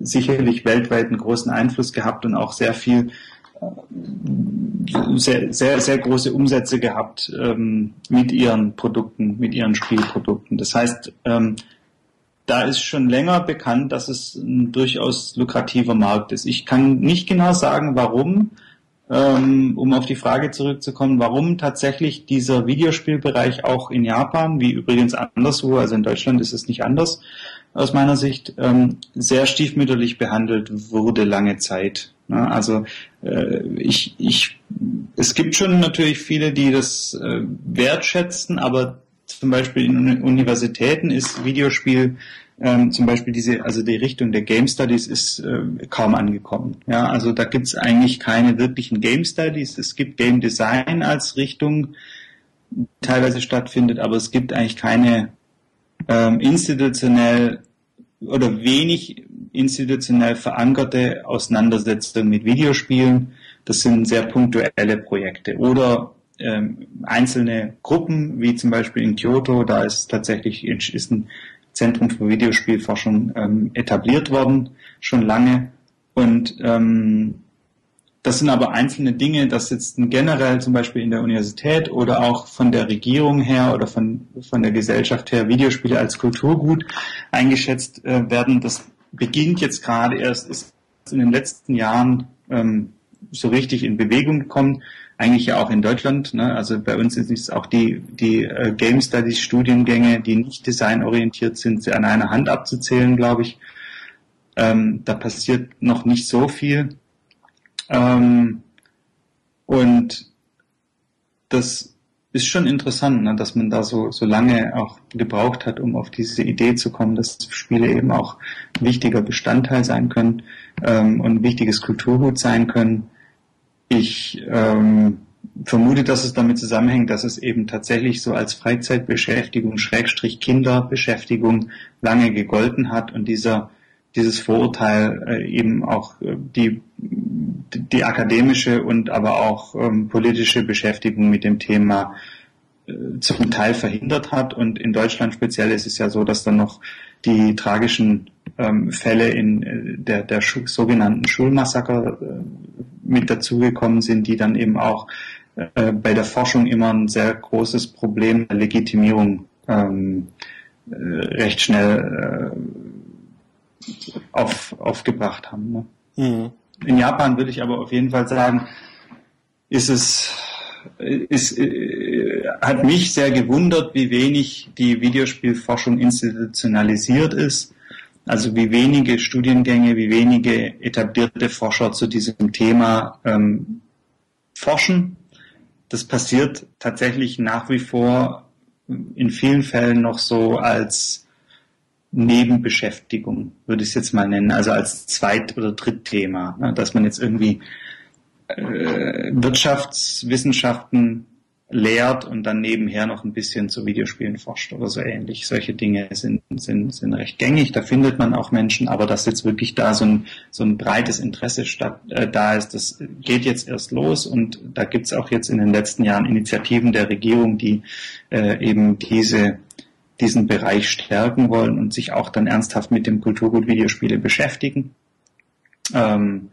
sicherlich weltweit einen großen Einfluss gehabt und auch sehr viel äh, sehr, sehr, sehr große Umsätze gehabt ähm, mit ihren Produkten, mit ihren Spielprodukten. Das heißt, ähm, da ist schon länger bekannt, dass es ein durchaus lukrativer Markt ist. Ich kann nicht genau sagen, warum, ähm, um auf die Frage zurückzukommen, warum tatsächlich dieser Videospielbereich auch in Japan, wie übrigens anderswo, also in Deutschland ist es nicht anders, aus meiner Sicht, ähm, sehr stiefmütterlich behandelt wurde lange Zeit. Ne? Also äh, ich, ich, es gibt schon natürlich viele, die das äh, wertschätzen, aber zum Beispiel in Universitäten ist Videospiel ähm, zum Beispiel diese, also die Richtung der Game Studies ist äh, kaum angekommen. Ja, also da gibt es eigentlich keine wirklichen Game Studies. Es gibt Game Design als Richtung, die teilweise stattfindet, aber es gibt eigentlich keine ähm, institutionell oder wenig institutionell verankerte Auseinandersetzung mit Videospielen. Das sind sehr punktuelle Projekte. Oder ähm, einzelne Gruppen, wie zum Beispiel in Kyoto, da ist tatsächlich ist ein Zentrum für Videospielforschung ähm, etabliert worden, schon lange. Und ähm, das sind aber einzelne Dinge, dass jetzt generell zum Beispiel in der Universität oder auch von der Regierung her oder von, von der Gesellschaft her Videospiele als Kulturgut eingeschätzt äh, werden. Das beginnt jetzt gerade erst, ist in den letzten Jahren ähm, so richtig in Bewegung gekommen eigentlich ja auch in Deutschland. Ne? Also bei uns sind es auch die, die äh, Game Studies Studiengänge, die nicht designorientiert sind, an einer Hand abzuzählen, glaube ich. Ähm, da passiert noch nicht so viel. Ähm, und das ist schon interessant, ne, dass man da so, so lange auch gebraucht hat, um auf diese Idee zu kommen, dass Spiele eben auch ein wichtiger Bestandteil sein können ähm, und ein wichtiges Kulturgut sein können. Ich ähm, vermute, dass es damit zusammenhängt, dass es eben tatsächlich so als Freizeitbeschäftigung, Schrägstrich Kinderbeschäftigung lange gegolten hat und dieser dieses Vorurteil äh, eben auch äh, die, die akademische und aber auch ähm, politische Beschäftigung mit dem Thema äh, zum Teil verhindert hat. Und in Deutschland speziell ist es ja so, dass dann noch die tragischen ähm, Fälle in äh, der, der sogenannten Schulmassaker äh, mit dazugekommen sind, die dann eben auch äh, bei der Forschung immer ein sehr großes Problem der Legitimierung ähm, äh, recht schnell äh, auf, aufgebracht haben. Ne? Mhm. In Japan würde ich aber auf jeden Fall sagen, ist es ist, äh, hat mich sehr gewundert, wie wenig die Videospielforschung institutionalisiert ist. Also wie wenige Studiengänge, wie wenige etablierte Forscher zu diesem Thema ähm, forschen. Das passiert tatsächlich nach wie vor in vielen Fällen noch so als Nebenbeschäftigung, würde ich es jetzt mal nennen, also als Zweit- oder Drittthema, ne, dass man jetzt irgendwie äh, Wirtschaftswissenschaften lehrt und dann nebenher noch ein bisschen zu Videospielen forscht oder so ähnlich. Solche Dinge sind, sind, sind recht gängig, da findet man auch Menschen, aber dass jetzt wirklich da so ein, so ein breites Interesse statt, äh, da ist, das geht jetzt erst los und da gibt's auch jetzt in den letzten Jahren Initiativen der Regierung, die äh, eben diese diesen Bereich stärken wollen und sich auch dann ernsthaft mit dem Kulturgut Videospiele beschäftigen. Ähm,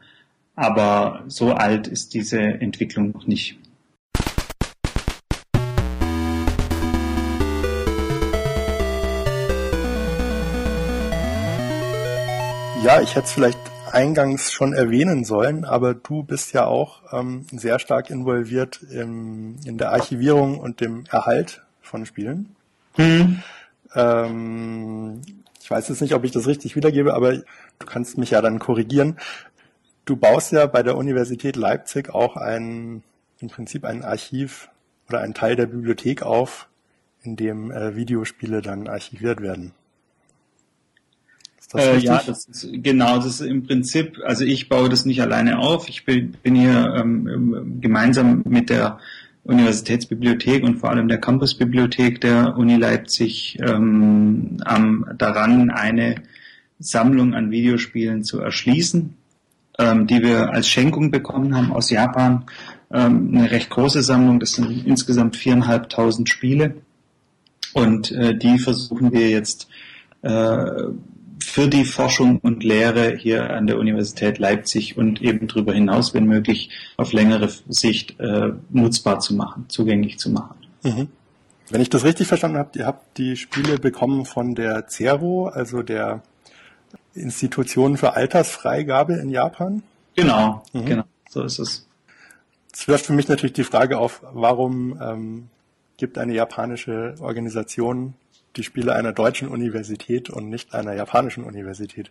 aber so alt ist diese Entwicklung noch nicht. Ja, ich hätte es vielleicht eingangs schon erwähnen sollen, aber du bist ja auch ähm, sehr stark involviert im, in der Archivierung und dem Erhalt von Spielen. Mhm. Ähm, ich weiß jetzt nicht, ob ich das richtig wiedergebe, aber du kannst mich ja dann korrigieren. Du baust ja bei der Universität Leipzig auch ein, im Prinzip ein Archiv oder einen Teil der Bibliothek auf, in dem äh, Videospiele dann archiviert werden. Das äh, ja, das ist, genau, das ist im Prinzip, also ich baue das nicht alleine auf. Ich bin, bin hier ähm, gemeinsam mit der Universitätsbibliothek und vor allem der Campusbibliothek der Uni Leipzig ähm, am, daran, eine Sammlung an Videospielen zu erschließen, ähm, die wir als Schenkung bekommen haben aus Japan. Ähm, eine recht große Sammlung, das sind insgesamt viereinhalbtausend Spiele. Und äh, die versuchen wir jetzt äh, für die Forschung und Lehre hier an der Universität Leipzig und eben darüber hinaus, wenn möglich, auf längere Sicht äh, nutzbar zu machen, zugänglich zu machen. Mhm. Wenn ich das richtig verstanden habe, ihr habt die Spiele bekommen von der CERO, also der Institution für Altersfreigabe in Japan? Genau, mhm. genau, so ist es. Es wirft für mich natürlich die Frage auf, warum ähm, gibt eine japanische Organisation die Spiele einer deutschen Universität und nicht einer japanischen Universität?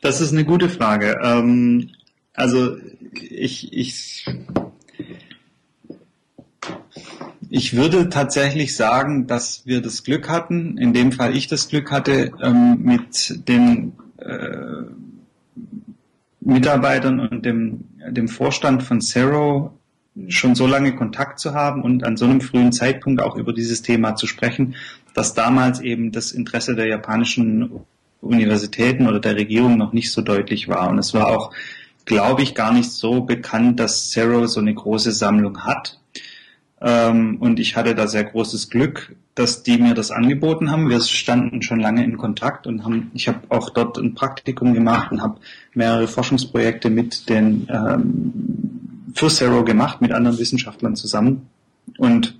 Das ist eine gute Frage. Ähm, also ich, ich, ich würde tatsächlich sagen, dass wir das Glück hatten, in dem Fall ich das Glück hatte, ähm, mit den äh, Mitarbeitern und dem, dem Vorstand von Zero schon so lange Kontakt zu haben und an so einem frühen Zeitpunkt auch über dieses Thema zu sprechen, dass damals eben das Interesse der japanischen Universitäten oder der Regierung noch nicht so deutlich war. Und es war auch, glaube ich, gar nicht so bekannt, dass Zero so eine große Sammlung hat. Ähm, und ich hatte da sehr großes Glück, dass die mir das angeboten haben. Wir standen schon lange in Kontakt und haben, ich habe auch dort ein Praktikum gemacht und habe mehrere Forschungsprojekte mit den ähm, für Zero gemacht mit anderen Wissenschaftlern zusammen. Und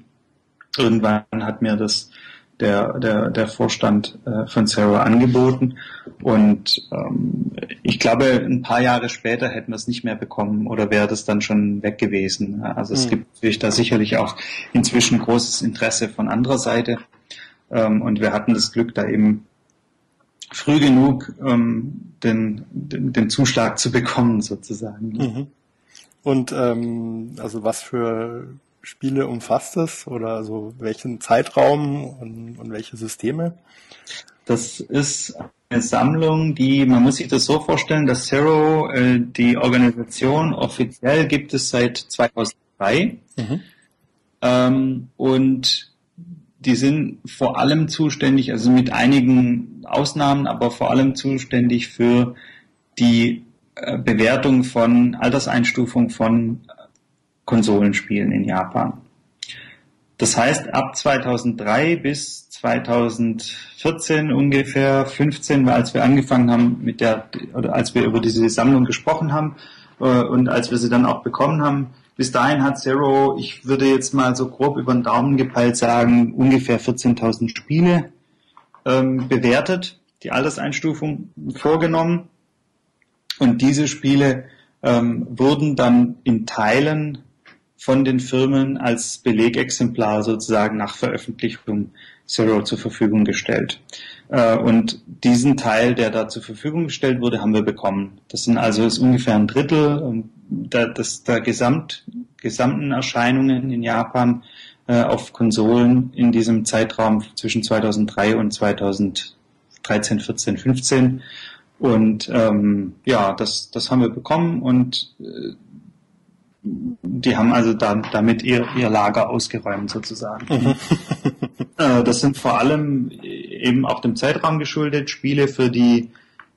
irgendwann hat mir das der, der, der Vorstand äh, von Zero angeboten. Und ähm, ich glaube, ein paar Jahre später hätten wir es nicht mehr bekommen oder wäre das dann schon weg gewesen. Also es mhm. gibt natürlich da sicherlich auch inzwischen großes Interesse von anderer Seite. Ähm, und wir hatten das Glück, da eben früh genug ähm, den, den, den Zuschlag zu bekommen, sozusagen. Mhm. Und ähm, also was für Spiele umfasst es oder also welchen Zeitraum und, und welche Systeme? Das ist eine Sammlung, die, man muss sich das so vorstellen, dass Zero, äh, die Organisation offiziell gibt es seit 2003. Mhm. Ähm, und die sind vor allem zuständig, also mit einigen Ausnahmen, aber vor allem zuständig für die äh, Bewertung von Alterseinstufung von Konsolenspielen in Japan. Das heißt, ab 2003 bis 2014 ungefähr 15, als wir angefangen haben mit der, oder als wir über diese Sammlung gesprochen haben äh, und als wir sie dann auch bekommen haben, bis dahin hat Zero, ich würde jetzt mal so grob über den Daumen gepeilt sagen, ungefähr 14.000 Spiele ähm, bewertet, die Alterseinstufung vorgenommen und diese Spiele ähm, wurden dann in Teilen von den Firmen als Belegexemplar sozusagen nach Veröffentlichung Zero zur Verfügung gestellt. Äh, und diesen Teil, der da zur Verfügung gestellt wurde, haben wir bekommen. Das sind also ist ungefähr ein Drittel der, des, der Gesamt, gesamten Erscheinungen in Japan äh, auf Konsolen in diesem Zeitraum zwischen 2003 und 2013, 14, 15. Und ähm, ja, das, das haben wir bekommen und äh, die haben also da, damit ihr, ihr Lager ausgeräumt sozusagen. Mhm. [laughs] äh, das sind vor allem eben auch dem Zeitraum geschuldet, Spiele für die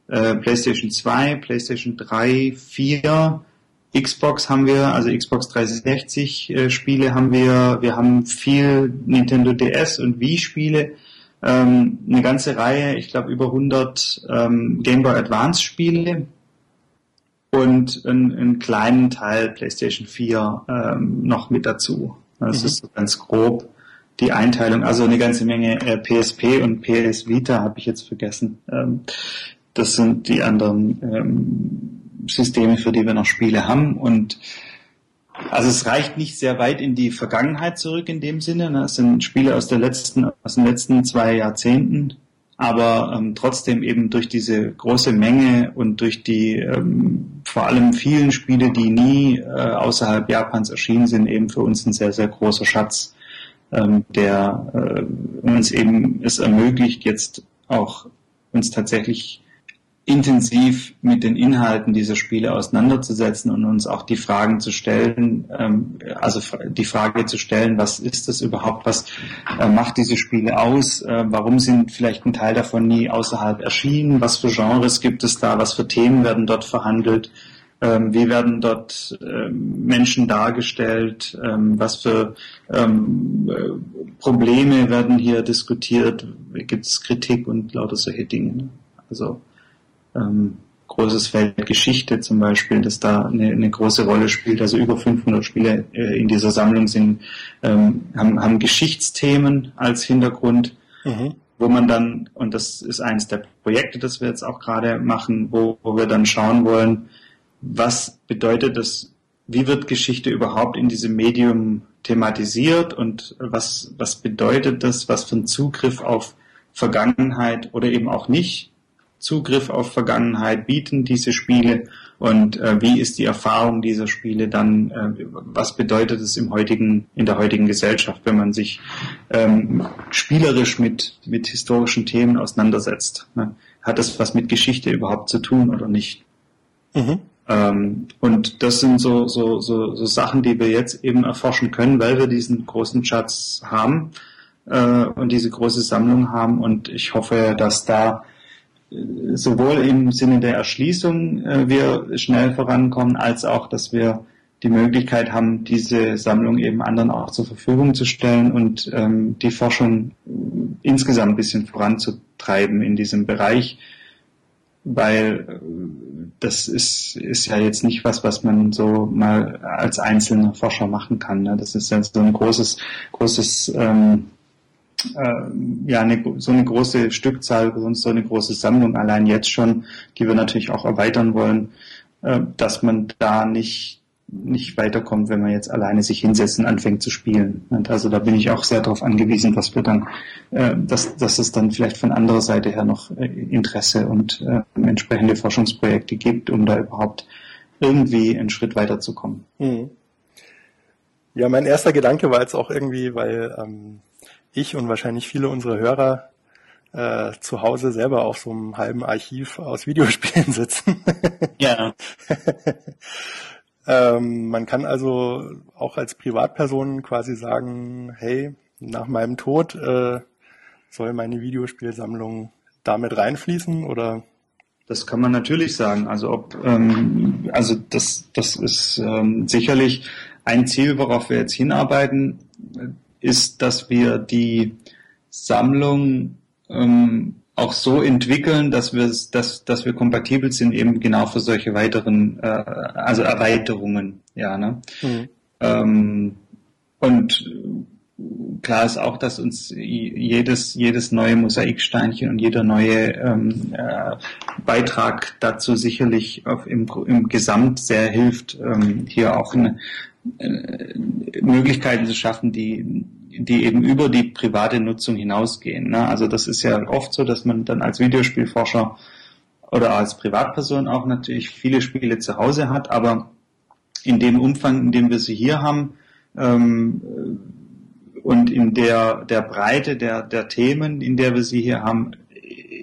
äh, PlayStation 2, PlayStation 3, 4, Xbox haben wir, also Xbox 360 äh, Spiele haben wir, wir haben viel Nintendo DS und Wii Spiele ähm, eine ganze Reihe, ich glaube über 100 ähm, Game Boy Advance Spiele und einen, einen kleinen Teil PlayStation 4 ähm, noch mit dazu. Das mhm. ist so ganz grob die Einteilung. Also eine ganze Menge äh, PSP und PS Vita habe ich jetzt vergessen. Ähm, das sind die anderen ähm, Systeme, für die wir noch Spiele haben und also es reicht nicht sehr weit in die Vergangenheit zurück in dem Sinne. Ne? Es sind Spiele aus der letzten, aus den letzten zwei Jahrzehnten, aber ähm, trotzdem eben durch diese große Menge und durch die ähm, vor allem vielen Spiele, die nie äh, außerhalb Japans erschienen sind, eben für uns ein sehr, sehr großer Schatz, ähm, der äh, uns eben es ermöglicht, jetzt auch uns tatsächlich intensiv mit den Inhalten dieser Spiele auseinanderzusetzen und uns auch die Fragen zu stellen, ähm, also die Frage zu stellen, was ist das überhaupt, was äh, macht diese Spiele aus, äh, warum sind vielleicht ein Teil davon nie außerhalb erschienen, was für Genres gibt es da, was für Themen werden dort verhandelt, ähm, wie werden dort ähm, Menschen dargestellt, was für äh, Probleme werden hier diskutiert, gibt es Kritik und lauter solche Dinge. Also ähm, großes Feld Geschichte zum Beispiel, das da eine, eine große Rolle spielt. Also über 500 Spiele äh, in dieser Sammlung sind, ähm, haben, haben Geschichtsthemen als Hintergrund, mhm. wo man dann, und das ist eines der Projekte, das wir jetzt auch gerade machen, wo, wo wir dann schauen wollen, was bedeutet das, wie wird Geschichte überhaupt in diesem Medium thematisiert und was, was bedeutet das, was für einen Zugriff auf Vergangenheit oder eben auch nicht Zugriff auf Vergangenheit bieten diese Spiele und äh, wie ist die Erfahrung dieser Spiele dann, äh, was bedeutet es im heutigen, in der heutigen Gesellschaft, wenn man sich ähm, spielerisch mit, mit historischen Themen auseinandersetzt. Ne? Hat das was mit Geschichte überhaupt zu tun oder nicht? Mhm. Ähm, und das sind so, so, so, so Sachen, die wir jetzt eben erforschen können, weil wir diesen großen Schatz haben äh, und diese große Sammlung haben und ich hoffe, dass da sowohl im Sinne der Erschließung äh, wir schnell vorankommen, als auch, dass wir die Möglichkeit haben, diese Sammlung eben anderen auch zur Verfügung zu stellen und ähm, die Forschung insgesamt ein bisschen voranzutreiben in diesem Bereich, weil äh, das ist, ist ja jetzt nicht was, was man so mal als einzelner Forscher machen kann. Ne? Das ist ja so ein großes, großes ähm, äh, ja eine, so eine große Stückzahl, sonst so eine große Sammlung allein jetzt schon, die wir natürlich auch erweitern wollen, äh, dass man da nicht nicht weiterkommt, wenn man jetzt alleine sich hinsetzt und anfängt zu spielen. Und also da bin ich auch sehr darauf angewiesen, dass wir dann, äh, dass, dass es dann vielleicht von anderer Seite her noch äh, Interesse und äh, entsprechende Forschungsprojekte gibt, um da überhaupt irgendwie einen Schritt weiterzukommen. Mhm. Ja, mein erster Gedanke war jetzt auch irgendwie, weil ähm, ich und wahrscheinlich viele unserer Hörer äh, zu Hause selber auf so einem halben Archiv aus Videospielen [laughs] sitzen. ja. [laughs] ähm, man kann also auch als Privatperson quasi sagen, hey, nach meinem Tod äh, soll meine Videospielsammlung damit reinfließen oder? Das kann man natürlich sagen. Also ob ähm, also das das ist ähm, sicherlich ein Ziel, worauf wir jetzt hinarbeiten ist, dass wir die Sammlung ähm, auch so entwickeln, dass wir dass, dass wir kompatibel sind eben genau für solche weiteren, äh, also Erweiterungen, ja, ne? Mhm. Ähm, und klar ist auch, dass uns jedes, jedes neue Mosaiksteinchen und jeder neue ähm, äh, Beitrag dazu sicherlich auf, im, im Gesamt sehr hilft, ähm, hier auch eine, Möglichkeiten zu schaffen, die die eben über die private Nutzung hinausgehen. Ne? Also das ist ja oft so, dass man dann als Videospielforscher oder als Privatperson auch natürlich viele Spiele zu Hause hat, aber in dem Umfang, in dem wir sie hier haben ähm, und in der, der Breite der, der Themen, in der wir sie hier haben,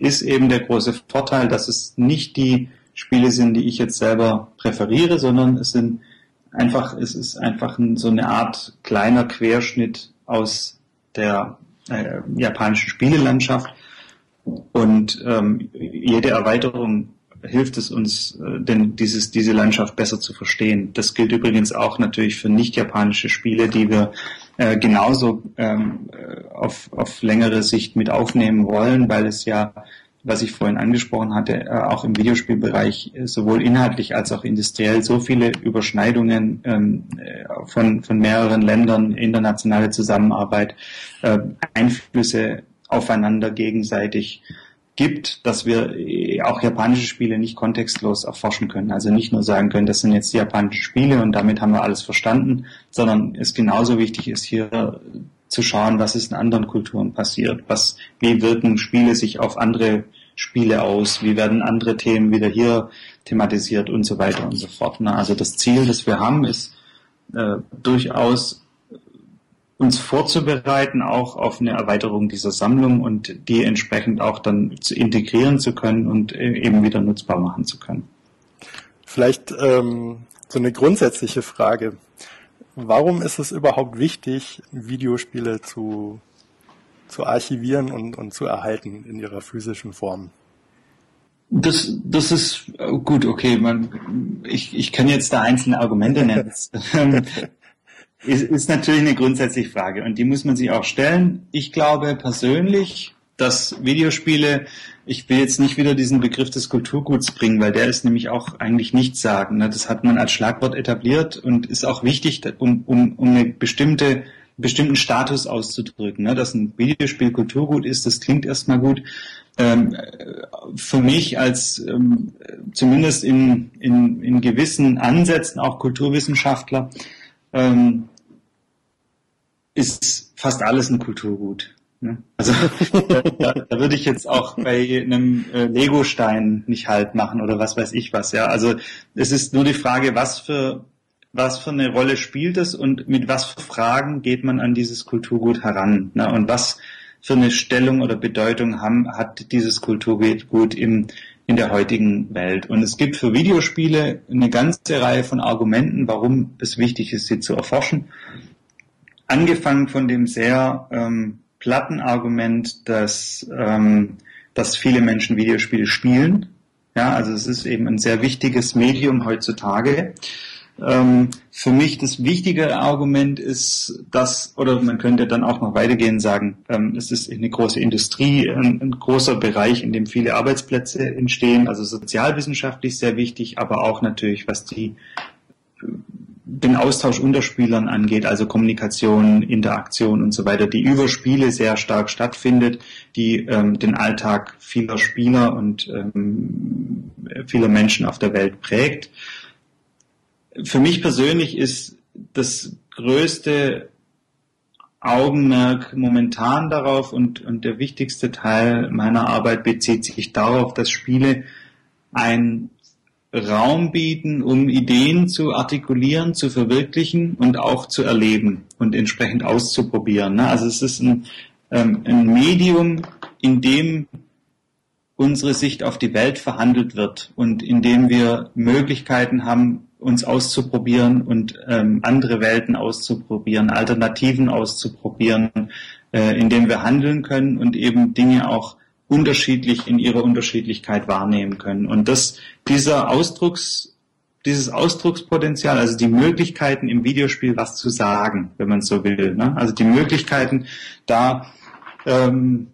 ist eben der große Vorteil, dass es nicht die Spiele sind, die ich jetzt selber präferiere, sondern es sind einfach, es ist einfach so eine Art kleiner Querschnitt aus der äh, japanischen Spielelandschaft. Und ähm, jede Erweiterung hilft es uns, äh, denn dieses, diese Landschaft besser zu verstehen. Das gilt übrigens auch natürlich für nicht japanische Spiele, die wir äh, genauso ähm, äh, auf, auf längere Sicht mit aufnehmen wollen, weil es ja was ich vorhin angesprochen hatte, äh, auch im Videospielbereich äh, sowohl inhaltlich als auch industriell so viele Überschneidungen ähm, äh, von, von mehreren Ländern, internationale Zusammenarbeit, Einflüsse aufeinander gegenseitig gibt, dass wir auch japanische Spiele nicht kontextlos erforschen können. Also nicht nur sagen können, das sind jetzt die japanischen Spiele und damit haben wir alles verstanden, sondern es genauso wichtig ist hier zu schauen, was ist in anderen Kulturen passiert, was, wie wirken Spiele sich auf andere Spiele aus, wie werden andere Themen wieder hier thematisiert und so weiter und so fort. Also das Ziel, das wir haben, ist äh, durchaus uns vorzubereiten, auch auf eine Erweiterung dieser Sammlung und die entsprechend auch dann zu integrieren zu können und äh, eben wieder nutzbar machen zu können. Vielleicht ähm, so eine grundsätzliche Frage. Warum ist es überhaupt wichtig, Videospiele zu, zu archivieren und, und zu erhalten in ihrer physischen Form? Das, das ist gut, okay. Man, ich, ich kann jetzt da einzelne Argumente nennen. [laughs] [laughs] ist, ist natürlich eine grundsätzliche Frage und die muss man sich auch stellen. Ich glaube persönlich, dass Videospiele, ich will jetzt nicht wieder diesen Begriff des Kulturguts bringen, weil der ist nämlich auch eigentlich nichts sagen. Ne? Das hat man als Schlagwort etabliert und ist auch wichtig, um, um, um eine bestimmte bestimmten Status auszudrücken. Ne? Dass ein Videospiel Kulturgut ist, das klingt erstmal gut. Ähm, für mich als ähm, zumindest in, in, in gewissen Ansätzen auch Kulturwissenschaftler ähm, ist fast alles ein Kulturgut. Ne? Also [laughs] da, da würde ich jetzt auch bei einem äh, Lego-Stein nicht halt machen oder was weiß ich was. Ja, also es ist nur die Frage, was für was für eine Rolle spielt es und mit was für Fragen geht man an dieses Kulturgut heran? Ne? Und was für eine Stellung oder Bedeutung haben, hat dieses Kulturgut im, in der heutigen Welt? Und es gibt für Videospiele eine ganze Reihe von Argumenten, warum es wichtig ist, sie zu erforschen. Angefangen von dem sehr ähm, platten Argument, dass, ähm, dass viele Menschen Videospiele spielen. Ja, also es ist eben ein sehr wichtiges Medium heutzutage. Ähm, für mich das wichtige Argument ist, dass, oder man könnte dann auch noch weitergehen sagen, ähm, es ist eine große Industrie, ein, ein, großer Bereich, in dem viele Arbeitsplätze entstehen, also sozialwissenschaftlich sehr wichtig, aber auch natürlich, was die den Austausch unter Spielern angeht, also Kommunikation, Interaktion und so weiter, die über Spiele sehr stark stattfindet, die ähm, den Alltag vieler Spieler und ähm, vieler Menschen auf der Welt prägt für mich persönlich ist das größte Augenmerk momentan darauf und, und der wichtigste Teil meiner Arbeit bezieht sich darauf, dass Spiele ein Raum bieten, um Ideen zu artikulieren, zu verwirklichen und auch zu erleben und entsprechend auszuprobieren. Ne? Also es ist ein, ähm, ein Medium, in dem unsere Sicht auf die Welt verhandelt wird und in dem wir Möglichkeiten haben, uns auszuprobieren und ähm, andere Welten auszuprobieren, Alternativen auszuprobieren, äh, indem wir handeln können und eben Dinge auch unterschiedlich in ihrer Unterschiedlichkeit wahrnehmen können. Und das, dieser Ausdrucks, dieses Ausdruckspotenzial, also die Möglichkeiten im Videospiel was zu sagen, wenn man so will, ne? also die Möglichkeiten da ähm,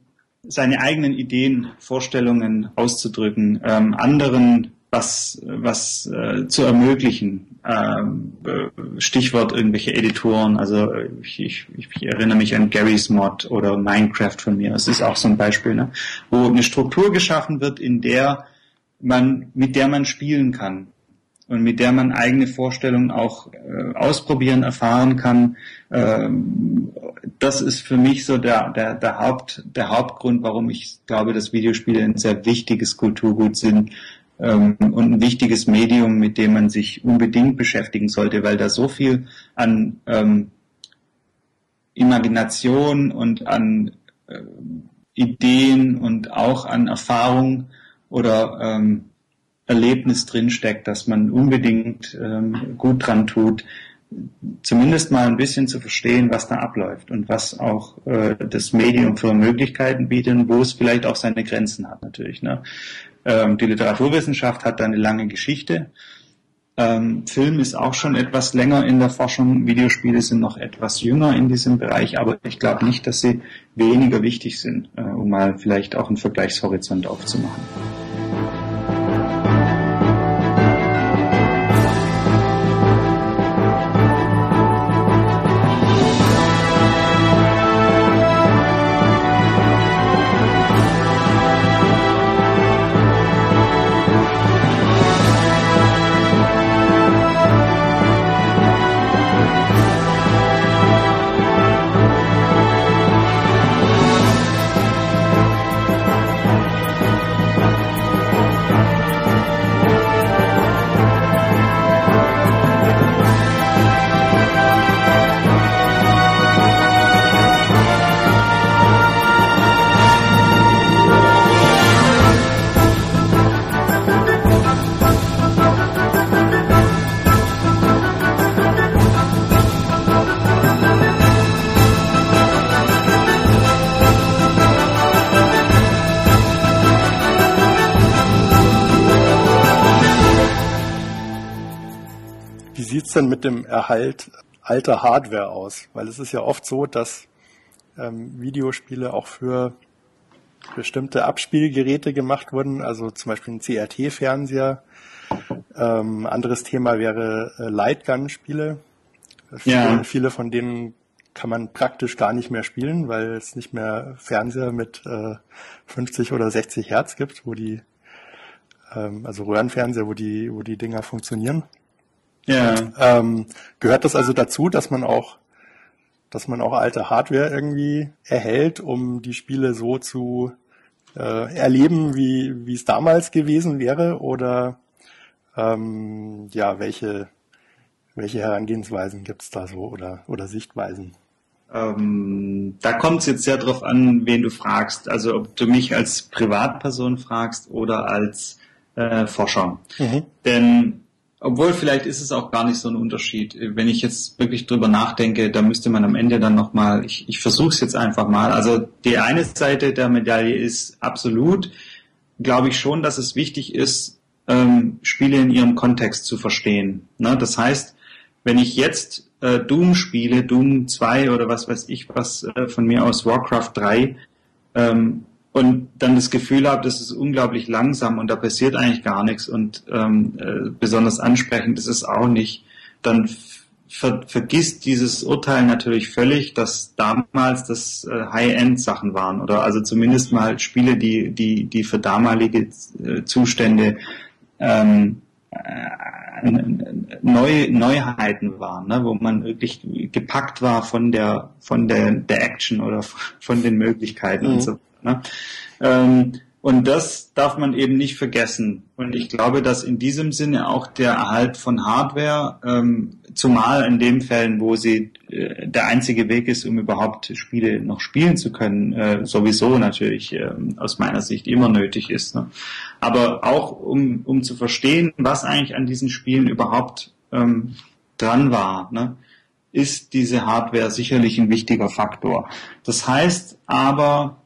seine eigenen Ideen, Vorstellungen auszudrücken, ähm, anderen was, was äh, zu ermöglichen. Ähm, äh, Stichwort irgendwelche Editoren, also ich, ich, ich erinnere mich an Gary's Mod oder Minecraft von mir. Das ist auch so ein Beispiel, ne? wo eine Struktur geschaffen wird, in der man, mit der man spielen kann und mit der man eigene Vorstellungen auch äh, ausprobieren, erfahren kann. Ähm, das ist für mich so der, der, der, Haupt, der Hauptgrund, warum ich glaube, dass Videospiele ein sehr wichtiges Kulturgut sind, ähm, und ein wichtiges Medium, mit dem man sich unbedingt beschäftigen sollte, weil da so viel an ähm, Imagination und an äh, Ideen und auch an Erfahrung oder ähm, Erlebnis drinsteckt, dass man unbedingt ähm, gut dran tut, zumindest mal ein bisschen zu verstehen, was da abläuft und was auch äh, das Medium für Möglichkeiten bietet, wo es vielleicht auch seine Grenzen hat natürlich. Ne? Ähm, die Literaturwissenschaft hat da eine lange Geschichte. Ähm, Film ist auch schon etwas länger in der Forschung. Videospiele sind noch etwas jünger in diesem Bereich, aber ich glaube nicht, dass sie weniger wichtig sind, äh, um mal vielleicht auch einen Vergleichshorizont aufzumachen. Sieht's denn mit dem Erhalt alter Hardware aus? Weil es ist ja oft so, dass ähm, Videospiele auch für bestimmte Abspielgeräte gemacht wurden, also zum Beispiel ein CRT-Fernseher. Ähm, anderes Thema wäre äh, Lightgun-Spiele. Viele, ja. viele von denen kann man praktisch gar nicht mehr spielen, weil es nicht mehr Fernseher mit äh, 50 oder 60 Hertz gibt, wo die, ähm, also Röhrenfernseher, wo die, wo die Dinger funktionieren. Ja. Ähm, gehört das also dazu, dass man auch, dass man auch alte Hardware irgendwie erhält, um die Spiele so zu äh, erleben, wie, wie es damals gewesen wäre? Oder ähm, ja, welche, welche Herangehensweisen gibt es da so oder, oder Sichtweisen? Ähm, da kommt es jetzt sehr darauf an, wen du fragst. Also ob du mich als Privatperson fragst oder als äh, Forscher. Mhm. Denn obwohl vielleicht ist es auch gar nicht so ein Unterschied. Wenn ich jetzt wirklich drüber nachdenke, da müsste man am Ende dann nochmal, ich, ich versuche es jetzt einfach mal. Also die eine Seite der Medaille ist absolut, glaube ich schon, dass es wichtig ist, ähm, Spiele in ihrem Kontext zu verstehen. Ne? Das heißt, wenn ich jetzt äh, Doom spiele, Doom 2 oder was weiß ich was äh, von mir aus Warcraft 3, ähm, und dann das Gefühl habe, das ist unglaublich langsam und da passiert eigentlich gar nichts. Und ähm, äh, besonders ansprechend ist es auch nicht, dann ver vergisst dieses Urteil natürlich völlig, dass damals das äh, High-End-Sachen waren oder? Also zumindest mal Spiele, die die die für damalige äh, Zustände ähm, äh, neue Neuheiten waren, ne, wo man wirklich gepackt war von der von der der Action oder von den Möglichkeiten mhm. und so Ne? Ähm, und das darf man eben nicht vergessen. Und ich glaube, dass in diesem Sinne auch der Erhalt von Hardware, ähm, zumal in den Fällen, wo sie äh, der einzige Weg ist, um überhaupt Spiele noch spielen zu können, äh, sowieso natürlich äh, aus meiner Sicht immer nötig ist. Ne? Aber auch um, um zu verstehen, was eigentlich an diesen Spielen überhaupt ähm, dran war. Ne? ist diese Hardware sicherlich ein wichtiger Faktor. Das heißt aber,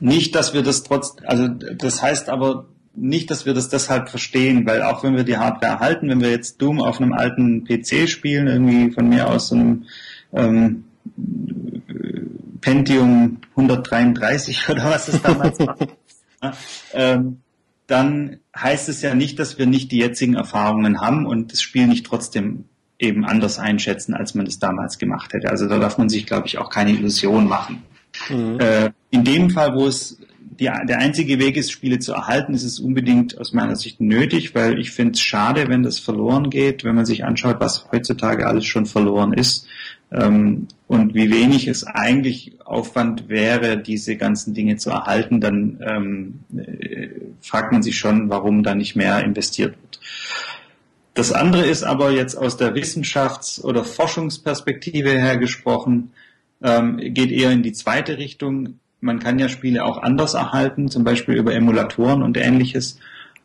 nicht, dass wir das trotz, also das heißt aber nicht, dass wir das deshalb verstehen, weil auch wenn wir die Hardware erhalten, wenn wir jetzt Doom auf einem alten PC spielen, irgendwie von mir aus so einem ähm, Pentium 133 [laughs] oder was es damals war, ähm, dann heißt es ja nicht, dass wir nicht die jetzigen Erfahrungen haben und das Spiel nicht trotzdem eben anders einschätzen, als man es damals gemacht hätte. Also da darf man sich, glaube ich, auch keine Illusion machen. Mhm. Äh, in dem Fall, wo es die, der einzige Weg ist, Spiele zu erhalten, ist es unbedingt aus meiner Sicht nötig, weil ich finde es schade, wenn das verloren geht, wenn man sich anschaut, was heutzutage alles schon verloren ist ähm, und wie wenig es eigentlich Aufwand wäre, diese ganzen Dinge zu erhalten, dann ähm, äh, fragt man sich schon, warum da nicht mehr investiert wird. Das andere ist aber jetzt aus der Wissenschafts- oder Forschungsperspektive her gesprochen, ähm, geht eher in die zweite Richtung. Man kann ja Spiele auch anders erhalten, zum Beispiel über Emulatoren und ähnliches,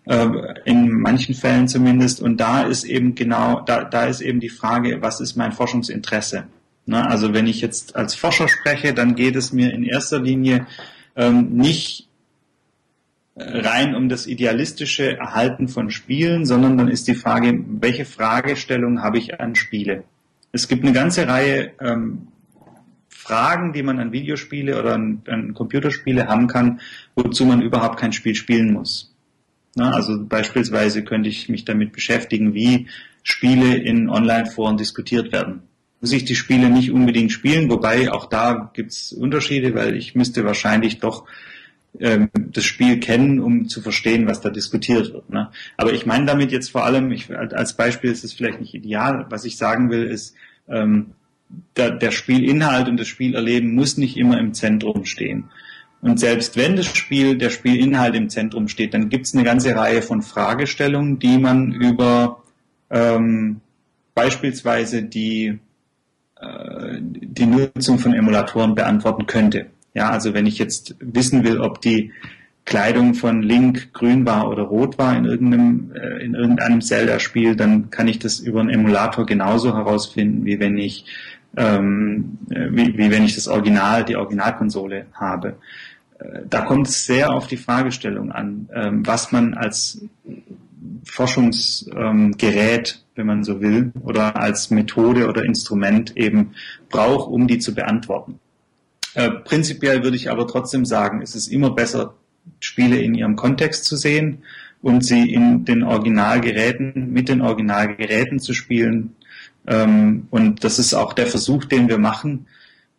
äh, in manchen Fällen zumindest. Und da ist eben genau, da, da ist eben die Frage, was ist mein Forschungsinteresse? Ne? Also wenn ich jetzt als Forscher spreche, dann geht es mir in erster Linie ähm, nicht rein um das idealistische Erhalten von Spielen, sondern dann ist die Frage, welche Fragestellung habe ich an Spiele? Es gibt eine ganze Reihe ähm, Fragen, die man an Videospiele oder an, an Computerspiele haben kann, wozu man überhaupt kein Spiel spielen muss. Na, also beispielsweise könnte ich mich damit beschäftigen, wie Spiele in Online-Foren diskutiert werden. Muss ich die Spiele nicht unbedingt spielen, wobei auch da gibt's Unterschiede, weil ich müsste wahrscheinlich doch ähm, das Spiel kennen, um zu verstehen, was da diskutiert wird. Ne? Aber ich meine damit jetzt vor allem, ich, als Beispiel ist es vielleicht nicht ideal, was ich sagen will, ist, ähm, der, der Spielinhalt und das Spielerleben muss nicht immer im Zentrum stehen. Und selbst wenn das Spiel, der Spielinhalt im Zentrum steht, dann gibt es eine ganze Reihe von Fragestellungen, die man über ähm, beispielsweise die, äh, die Nutzung von Emulatoren beantworten könnte. Ja, also wenn ich jetzt wissen will, ob die Kleidung von Link grün war oder rot war in irgendeinem, äh, in irgendeinem Zelda-Spiel, dann kann ich das über einen Emulator genauso herausfinden, wie wenn ich ähm, wie, wie wenn ich das Original, die Originalkonsole habe. Äh, da kommt es sehr auf die Fragestellung an, ähm, was man als Forschungsgerät, wenn man so will, oder als Methode oder Instrument eben braucht, um die zu beantworten. Äh, prinzipiell würde ich aber trotzdem sagen, es ist immer besser, Spiele in ihrem Kontext zu sehen und sie in den Originalgeräten, mit den Originalgeräten zu spielen. Ähm, und das ist auch der Versuch, den wir machen.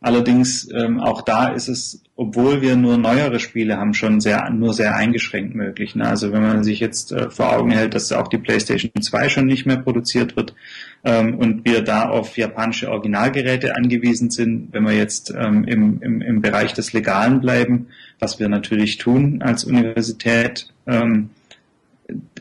Allerdings ähm, auch da ist es, obwohl wir nur neuere Spiele haben, schon sehr nur sehr eingeschränkt möglich. Ne? Also wenn man sich jetzt äh, vor Augen hält, dass auch die PlayStation 2 schon nicht mehr produziert wird ähm, und wir da auf japanische Originalgeräte angewiesen sind, wenn wir jetzt ähm, im, im, im Bereich des Legalen bleiben, was wir natürlich tun als Universität, ähm,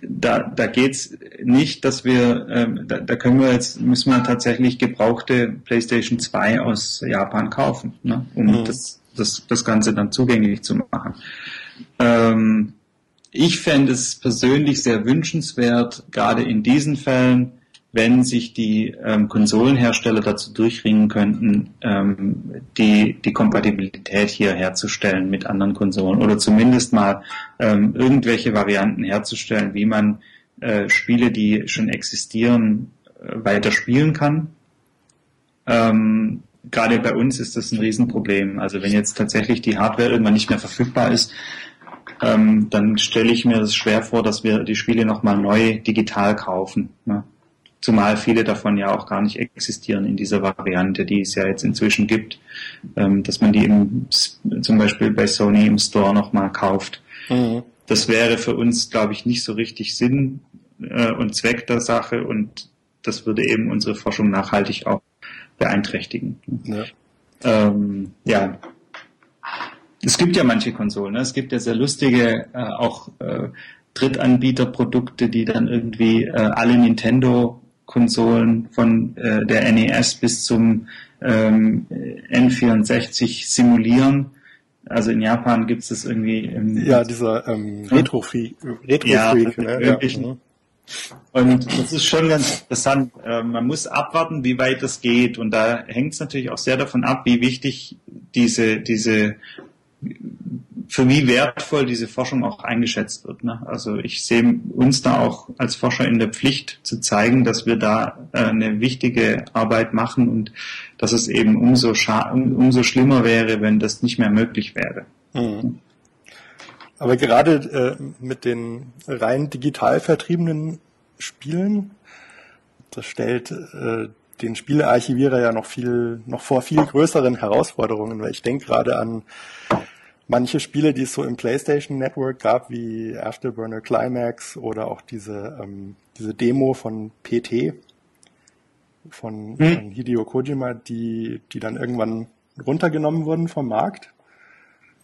da, da geht's nicht, dass wir, ähm, da, da können wir jetzt, müssen wir tatsächlich gebrauchte PlayStation 2 aus Japan kaufen, ne, um mhm. das, das, das Ganze dann zugänglich zu machen. Ähm, ich fände es persönlich sehr wünschenswert, gerade in diesen Fällen, wenn sich die ähm, Konsolenhersteller dazu durchringen könnten, ähm, die, die Kompatibilität hier herzustellen mit anderen Konsolen oder zumindest mal ähm, irgendwelche Varianten herzustellen, wie man äh, Spiele, die schon existieren, äh, weiter spielen kann. Ähm, Gerade bei uns ist das ein Riesenproblem. Also wenn jetzt tatsächlich die Hardware irgendwann nicht mehr verfügbar ist, ähm, dann stelle ich mir das schwer vor, dass wir die Spiele nochmal neu digital kaufen. Ne? Zumal viele davon ja auch gar nicht existieren in dieser Variante, die es ja jetzt inzwischen gibt, ähm, dass man die im, zum Beispiel bei Sony im Store nochmal kauft. Mhm. Das wäre für uns, glaube ich, nicht so richtig Sinn äh, und Zweck der Sache und das würde eben unsere Forschung nachhaltig auch beeinträchtigen. Ja. Ähm, ja. Es gibt ja manche Konsolen, ne? es gibt ja sehr lustige, äh, auch äh, Drittanbieterprodukte, die dann irgendwie äh, alle Nintendo Konsolen von äh, der NES bis zum ähm, N64 simulieren. Also in Japan gibt es das irgendwie im Ja, dieser ähm, Retro-Freak. Retro ja, ne? ja. Und das ist schon ganz interessant. Äh, man muss abwarten, wie weit das geht. Und da hängt es natürlich auch sehr davon ab, wie wichtig diese, diese für wie wertvoll diese Forschung auch eingeschätzt wird. Ne? Also ich sehe uns da auch als Forscher in der Pflicht zu zeigen, dass wir da äh, eine wichtige Arbeit machen und dass es eben umso, umso schlimmer wäre, wenn das nicht mehr möglich wäre. Mhm. Aber gerade äh, mit den rein digital vertriebenen Spielen, das stellt äh, den Spielearchivierer ja noch viel, noch vor viel größeren Herausforderungen, weil ich denke gerade an manche Spiele, die es so im PlayStation Network gab, wie Afterburner Climax oder auch diese, ähm, diese Demo von PT von, hm. von Hideo Kojima, die, die dann irgendwann runtergenommen wurden vom Markt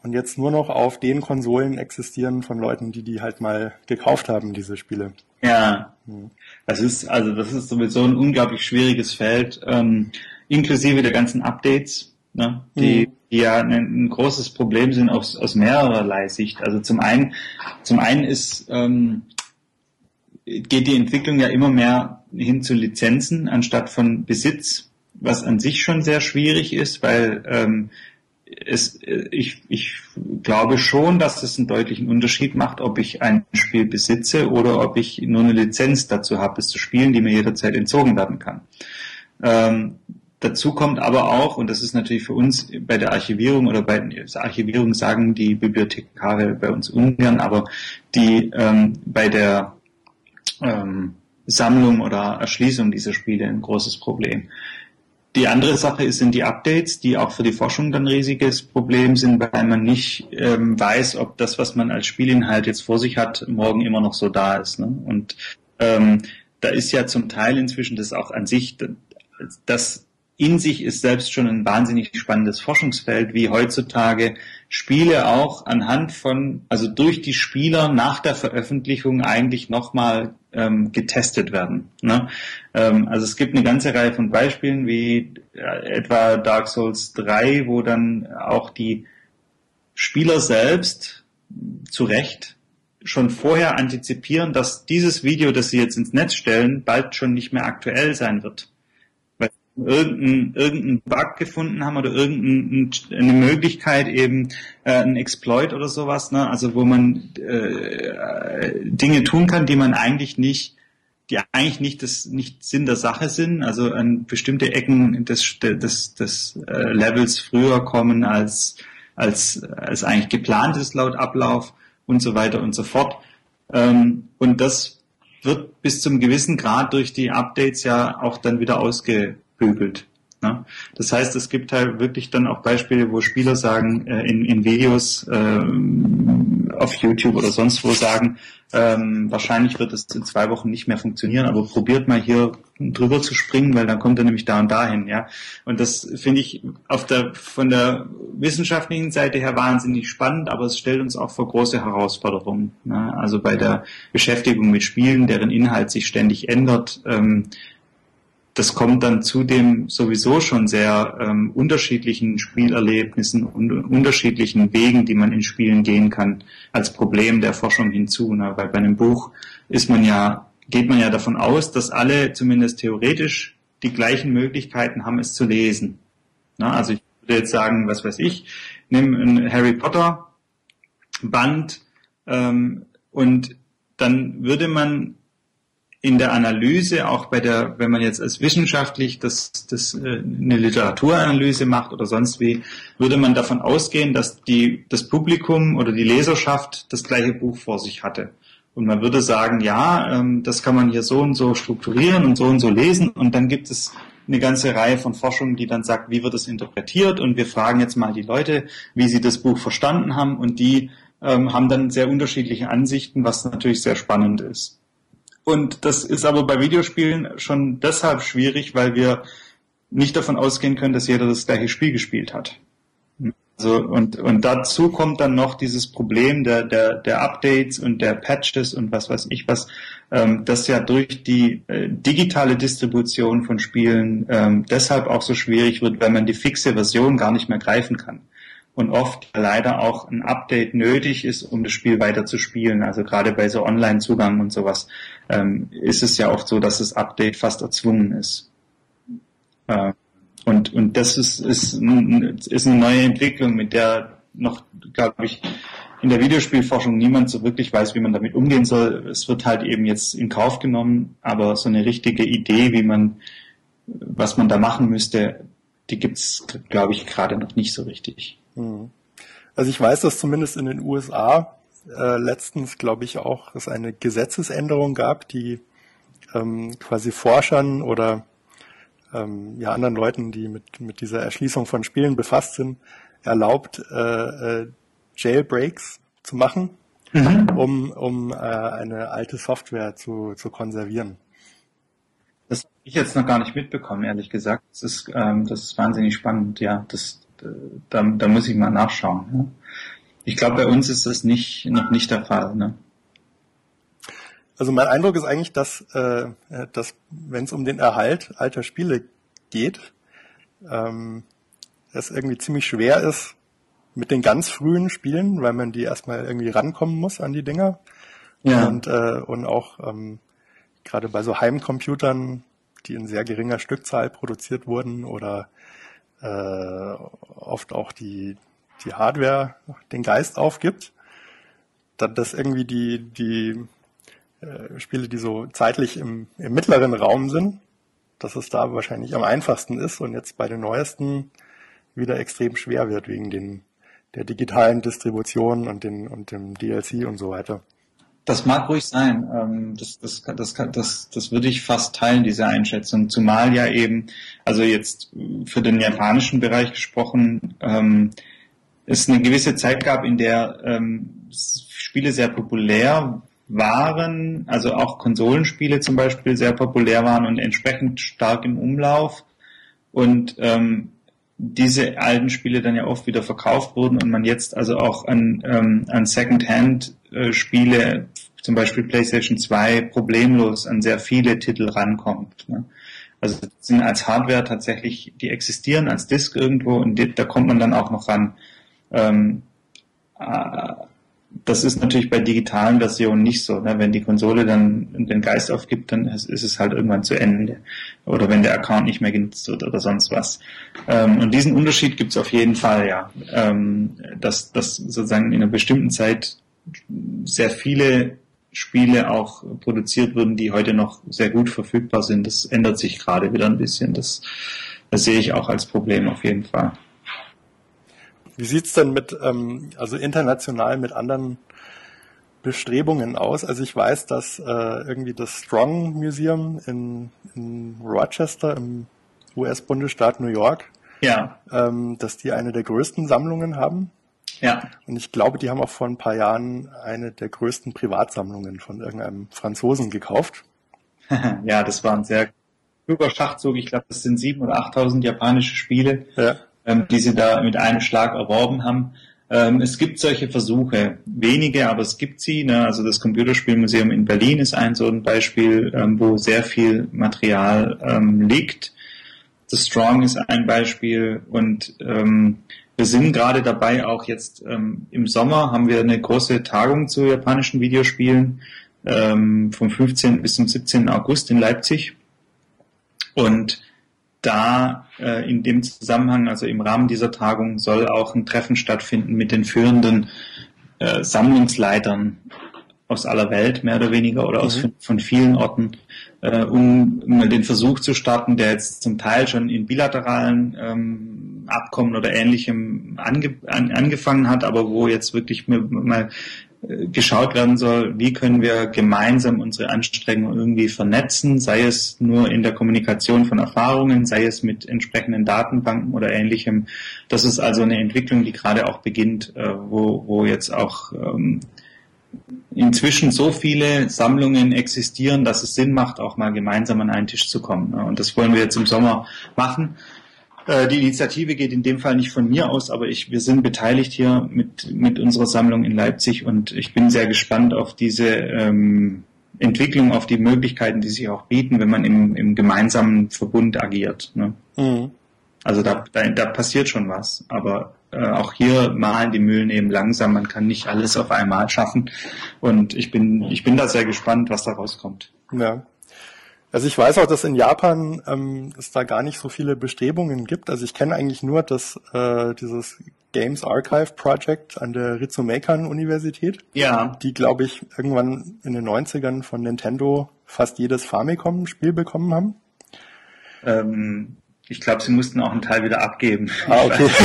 und jetzt nur noch auf den Konsolen existieren von Leuten, die die halt mal gekauft haben, diese Spiele. Ja, hm. das ist also das ist sowieso ein unglaublich schwieriges Feld, ähm, inklusive der ganzen Updates, ne, die hm die ja ein, ein, großes Problem sind aus, aus mehrerlei Sicht. Also zum einen, zum einen ist, ähm, geht die Entwicklung ja immer mehr hin zu Lizenzen anstatt von Besitz, was an sich schon sehr schwierig ist, weil ähm, es, ich, ich glaube schon, dass es einen deutlichen Unterschied macht, ob ich ein Spiel besitze oder ob ich nur eine Lizenz dazu habe, es zu spielen, die mir jederzeit entzogen werden kann. Ähm, Dazu kommt aber auch, und das ist natürlich für uns bei der Archivierung oder bei der Archivierung sagen die Bibliothekare bei uns ungern, aber die ähm, bei der ähm, Sammlung oder Erschließung dieser Spiele ein großes Problem. Die andere Sache ist, sind die Updates, die auch für die Forschung dann riesiges Problem sind, weil man nicht ähm, weiß, ob das, was man als Spielinhalt jetzt vor sich hat, morgen immer noch so da ist. Ne? Und ähm, da ist ja zum Teil inzwischen das auch an sich, das in sich ist selbst schon ein wahnsinnig spannendes Forschungsfeld, wie heutzutage Spiele auch anhand von, also durch die Spieler nach der Veröffentlichung eigentlich nochmal ähm, getestet werden. Ne? Ähm, also es gibt eine ganze Reihe von Beispielen wie äh, etwa Dark Souls 3, wo dann auch die Spieler selbst zu Recht schon vorher antizipieren, dass dieses Video, das sie jetzt ins Netz stellen, bald schon nicht mehr aktuell sein wird irgendeinen irgendein Bug gefunden haben oder irgendeine Möglichkeit eben äh, ein Exploit oder sowas, ne? also wo man äh, Dinge tun kann, die man eigentlich nicht die eigentlich nicht das nicht Sinn der Sache sind, also an bestimmte Ecken des, des, des äh, Levels früher kommen als als als eigentlich geplant ist laut Ablauf und so weiter und so fort. Ähm, und das wird bis zum gewissen Grad durch die Updates ja auch dann wieder ausgebügelt. Ne? Das heißt, es gibt halt wirklich dann auch Beispiele, wo Spieler sagen, äh, in, in Videos äh, auf YouTube oder sonst wo sagen, ähm, wahrscheinlich wird es in zwei Wochen nicht mehr funktionieren, aber probiert mal hier drüber zu springen, weil dann kommt er nämlich da und dahin, ja. Und das finde ich auf der von der wissenschaftlichen Seite her wahnsinnig spannend, aber es stellt uns auch vor große Herausforderungen. Ne? Also bei der Beschäftigung mit Spielen, deren Inhalt sich ständig ändert, ähm, das kommt dann zu dem sowieso schon sehr ähm, unterschiedlichen Spielerlebnissen und unterschiedlichen Wegen, die man in Spielen gehen kann, als Problem der Forschung hinzu. Ne? Weil bei einem Buch ist man ja, geht man ja davon aus, dass alle zumindest theoretisch die gleichen Möglichkeiten haben, es zu lesen. Ne? Also ich würde jetzt sagen, was weiß ich, nimm ein Harry Potter Band ähm, und dann würde man in der Analyse, auch bei der, wenn man jetzt als wissenschaftlich das, das äh, eine Literaturanalyse macht oder sonst wie, würde man davon ausgehen, dass die, das Publikum oder die Leserschaft das gleiche Buch vor sich hatte. Und man würde sagen, ja, ähm, das kann man hier so und so strukturieren und so und so lesen. Und dann gibt es eine ganze Reihe von Forschungen, die dann sagt, wie wird es interpretiert? Und wir fragen jetzt mal die Leute, wie sie das Buch verstanden haben. Und die ähm, haben dann sehr unterschiedliche Ansichten, was natürlich sehr spannend ist. Und das ist aber bei Videospielen schon deshalb schwierig, weil wir nicht davon ausgehen können, dass jeder das gleiche Spiel gespielt hat. Also, und, und dazu kommt dann noch dieses Problem der, der, der Updates und der Patches und was weiß ich was, ähm, das ja durch die äh, digitale Distribution von Spielen ähm, deshalb auch so schwierig wird, weil man die fixe Version gar nicht mehr greifen kann und oft leider auch ein Update nötig ist, um das Spiel weiter zu spielen. Also gerade bei so Online-Zugang und sowas ähm, ist es ja oft so, dass das Update fast erzwungen ist. Äh, und, und das ist, ist, ist eine neue Entwicklung, mit der noch, glaube ich, in der Videospielforschung niemand so wirklich weiß, wie man damit umgehen soll. Es wird halt eben jetzt in Kauf genommen, aber so eine richtige Idee, wie man, was man da machen müsste, die gibt's, glaube ich, gerade noch nicht so richtig. Hm. Also ich weiß, dass zumindest in den USA äh, letztens, glaube ich, auch es eine Gesetzesänderung gab, die ähm, quasi Forschern oder ähm, ja anderen Leuten, die mit mit dieser Erschließung von Spielen befasst sind, erlaubt äh, äh, Jailbreaks zu machen, mhm. um um äh, eine alte Software zu zu konservieren. Das habe ich jetzt noch gar nicht mitbekommen, ehrlich gesagt. Das ist ähm, das ist wahnsinnig spannend. Ja, das da, da muss ich mal nachschauen. Ne? Ich glaube, bei uns ist das nicht, noch nicht der Fall. Ne? Also mein Eindruck ist eigentlich, dass, äh, dass wenn es um den Erhalt alter Spiele geht, ähm, es irgendwie ziemlich schwer ist mit den ganz frühen Spielen, weil man die erstmal irgendwie rankommen muss an die Dinger. Ja. Und, äh, und auch ähm, gerade bei so Heimcomputern, die in sehr geringer Stückzahl produziert wurden oder äh, oft auch die, die Hardware den Geist aufgibt, dann dass irgendwie die, die äh, Spiele, die so zeitlich im, im mittleren Raum sind, dass es da wahrscheinlich am einfachsten ist und jetzt bei den neuesten wieder extrem schwer wird wegen den der digitalen Distribution und den und dem DLC und so weiter. Das mag ruhig sein. Ähm, das, das, das, das, das würde ich fast teilen, diese Einschätzung. Zumal ja eben, also jetzt für den japanischen Bereich gesprochen, ähm, es eine gewisse Zeit gab, in der ähm, Spiele sehr populär waren, also auch Konsolenspiele zum Beispiel sehr populär waren und entsprechend stark im Umlauf. Und ähm, diese alten Spiele dann ja oft wieder verkauft wurden und man jetzt also auch an, ähm, an Second-Hand-Spiele zum Beispiel PlayStation 2 problemlos an sehr viele Titel rankommt. Ne? Also sind als Hardware tatsächlich, die existieren als Disk irgendwo und da kommt man dann auch noch ran. Ähm, äh, das ist natürlich bei digitalen Versionen nicht so. Ne? Wenn die Konsole dann den Geist aufgibt, dann ist, es halt irgendwann zu Ende. Oder wenn der Account nicht mehr genutzt wird oder sonst was. Ähm, und diesen Unterschied gibt es auf jeden Fall, ja. Ähm, dass, dass sozusagen in einer bestimmten Zeit sehr viele Spiele auch produziert wurden, die heute noch sehr gut verfügbar sind. Das ändert sich gerade wieder ein bisschen. Das, das sehe ich auch als Problem auf jeden Fall. Wie sieht's denn mit, ähm, also international mit anderen Bestrebungen aus? Also ich weiß, dass äh, irgendwie das Strong Museum in, in Rochester im US-Bundesstaat New York, ja. ähm, dass die eine der größten Sammlungen haben. Ja. Und ich glaube, die haben auch vor ein paar Jahren eine der größten Privatsammlungen von irgendeinem Franzosen gekauft. [laughs] ja, das war ein sehr kluger Schachzug. Ich glaube, das sind sieben oder achttausend japanische Spiele. Ja ähm, die sie da mit einem Schlag erworben haben. Ähm, es gibt solche Versuche, wenige, aber es gibt sie. Ne? Also das Computerspielmuseum in Berlin ist ein so ein Beispiel, ähm, wo sehr viel Material ähm, liegt. The Strong ist ein Beispiel und ähm, wir sind gerade dabei, auch jetzt ähm, im Sommer haben wir eine große Tagung zu japanischen Videospielen ähm, vom 15. bis zum 17. August in Leipzig. Und da äh, in dem Zusammenhang, also im Rahmen dieser Tagung, soll auch ein Treffen stattfinden mit den führenden äh, Sammlungsleitern aus aller Welt, mehr oder weniger, oder aus mhm. von vielen Orten, äh, um mal den Versuch zu starten, der jetzt zum Teil schon in bilateralen ähm, Abkommen oder ähnlichem ange, an, angefangen hat, aber wo jetzt wirklich mal geschaut werden soll, wie können wir gemeinsam unsere Anstrengungen irgendwie vernetzen, sei es nur in der Kommunikation von Erfahrungen, sei es mit entsprechenden Datenbanken oder ähnlichem. Das ist also eine Entwicklung, die gerade auch beginnt, äh, wo, wo jetzt auch ähm, inzwischen so viele Sammlungen existieren, dass es Sinn macht, auch mal gemeinsam an einen Tisch zu kommen. Und das wollen wir jetzt im Sommer machen. Äh, die Initiative geht in dem Fall nicht von mir aus, aber ich, wir sind beteiligt hier mit, mit unserer Sammlung in Leipzig und ich bin sehr gespannt auf diese ähm, Entwicklung, auf die Möglichkeiten, die sich auch bieten, wenn man im, im gemeinsamen Verbund agiert. Ne? Mhm. Also da, da, da passiert schon was, aber äh, auch hier malen die Mühlen eben langsam. Man kann nicht alles auf einmal schaffen und ich bin, ich bin da sehr gespannt, was da rauskommt. Ja. Also ich weiß auch, dass in Japan ähm, es da gar nicht so viele Bestrebungen gibt. Also ich kenne eigentlich nur das äh, dieses Games Archive Project an der Ritsumeikan Universität. Ja. Die, glaube ich, irgendwann in den 90ern von Nintendo fast jedes Famicom-Spiel bekommen haben. Ähm, ich glaube, sie mussten auch einen Teil wieder abgeben. Ah, okay. [laughs]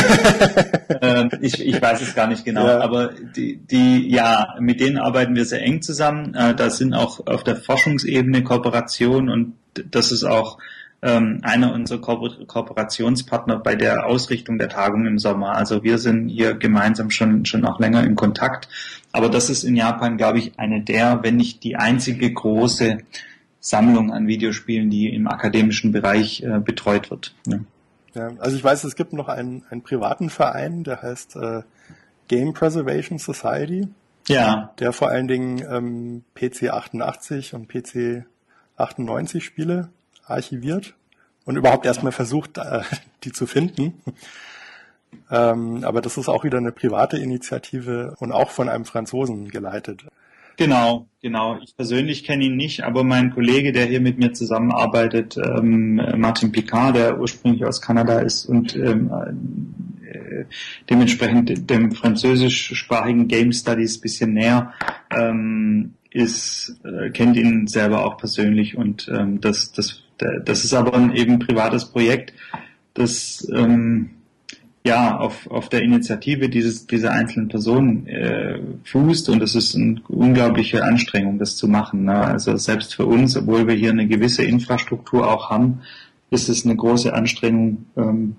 Ähm, ich, ich weiß es gar nicht genau. Ja. Aber die, die, ja, mit denen arbeiten wir sehr eng zusammen. Äh, da sind auch auf der Forschungsebene Kooperationen und das ist auch ähm, einer unserer Ko Kooperationspartner bei der Ausrichtung der Tagung im Sommer. Also wir sind hier gemeinsam schon, schon auch länger in Kontakt. Aber das ist in Japan, glaube ich, eine der, wenn nicht die einzige große Sammlung an Videospielen, die im akademischen Bereich äh, betreut wird. Ja. ja. also ich weiß, es gibt noch einen, einen privaten Verein, der heißt äh, Game Preservation Society. Ja. Der vor allen Dingen ähm, PC 88 und PC 98 Spiele archiviert und überhaupt erstmal versucht, äh, [laughs] die zu finden. ähm, aber das ist auch wieder eine private Initiative und auch von einem Franzosen geleitet. Genau, genau. Ich persönlich kenne ihn nicht, aber mein Kollege, der hier mit mir zusammenarbeitet, ähm, Martin Picard, der ursprünglich aus Kanada ist und ähm, äh, dementsprechend dem französischsprachigen Game Studies bisschen näher ähm, ist, äh, kennt ihn selber auch persönlich und ähm, das, das, das ist aber ein eben privates Projekt, das ähm, ja auf, auf der Initiative dieses, dieser einzelnen Personen äh, fußt und es ist eine unglaubliche Anstrengung, das zu machen. Ne? Also selbst für uns, obwohl wir hier eine gewisse Infrastruktur auch haben, ist es eine große Anstrengung, ähm,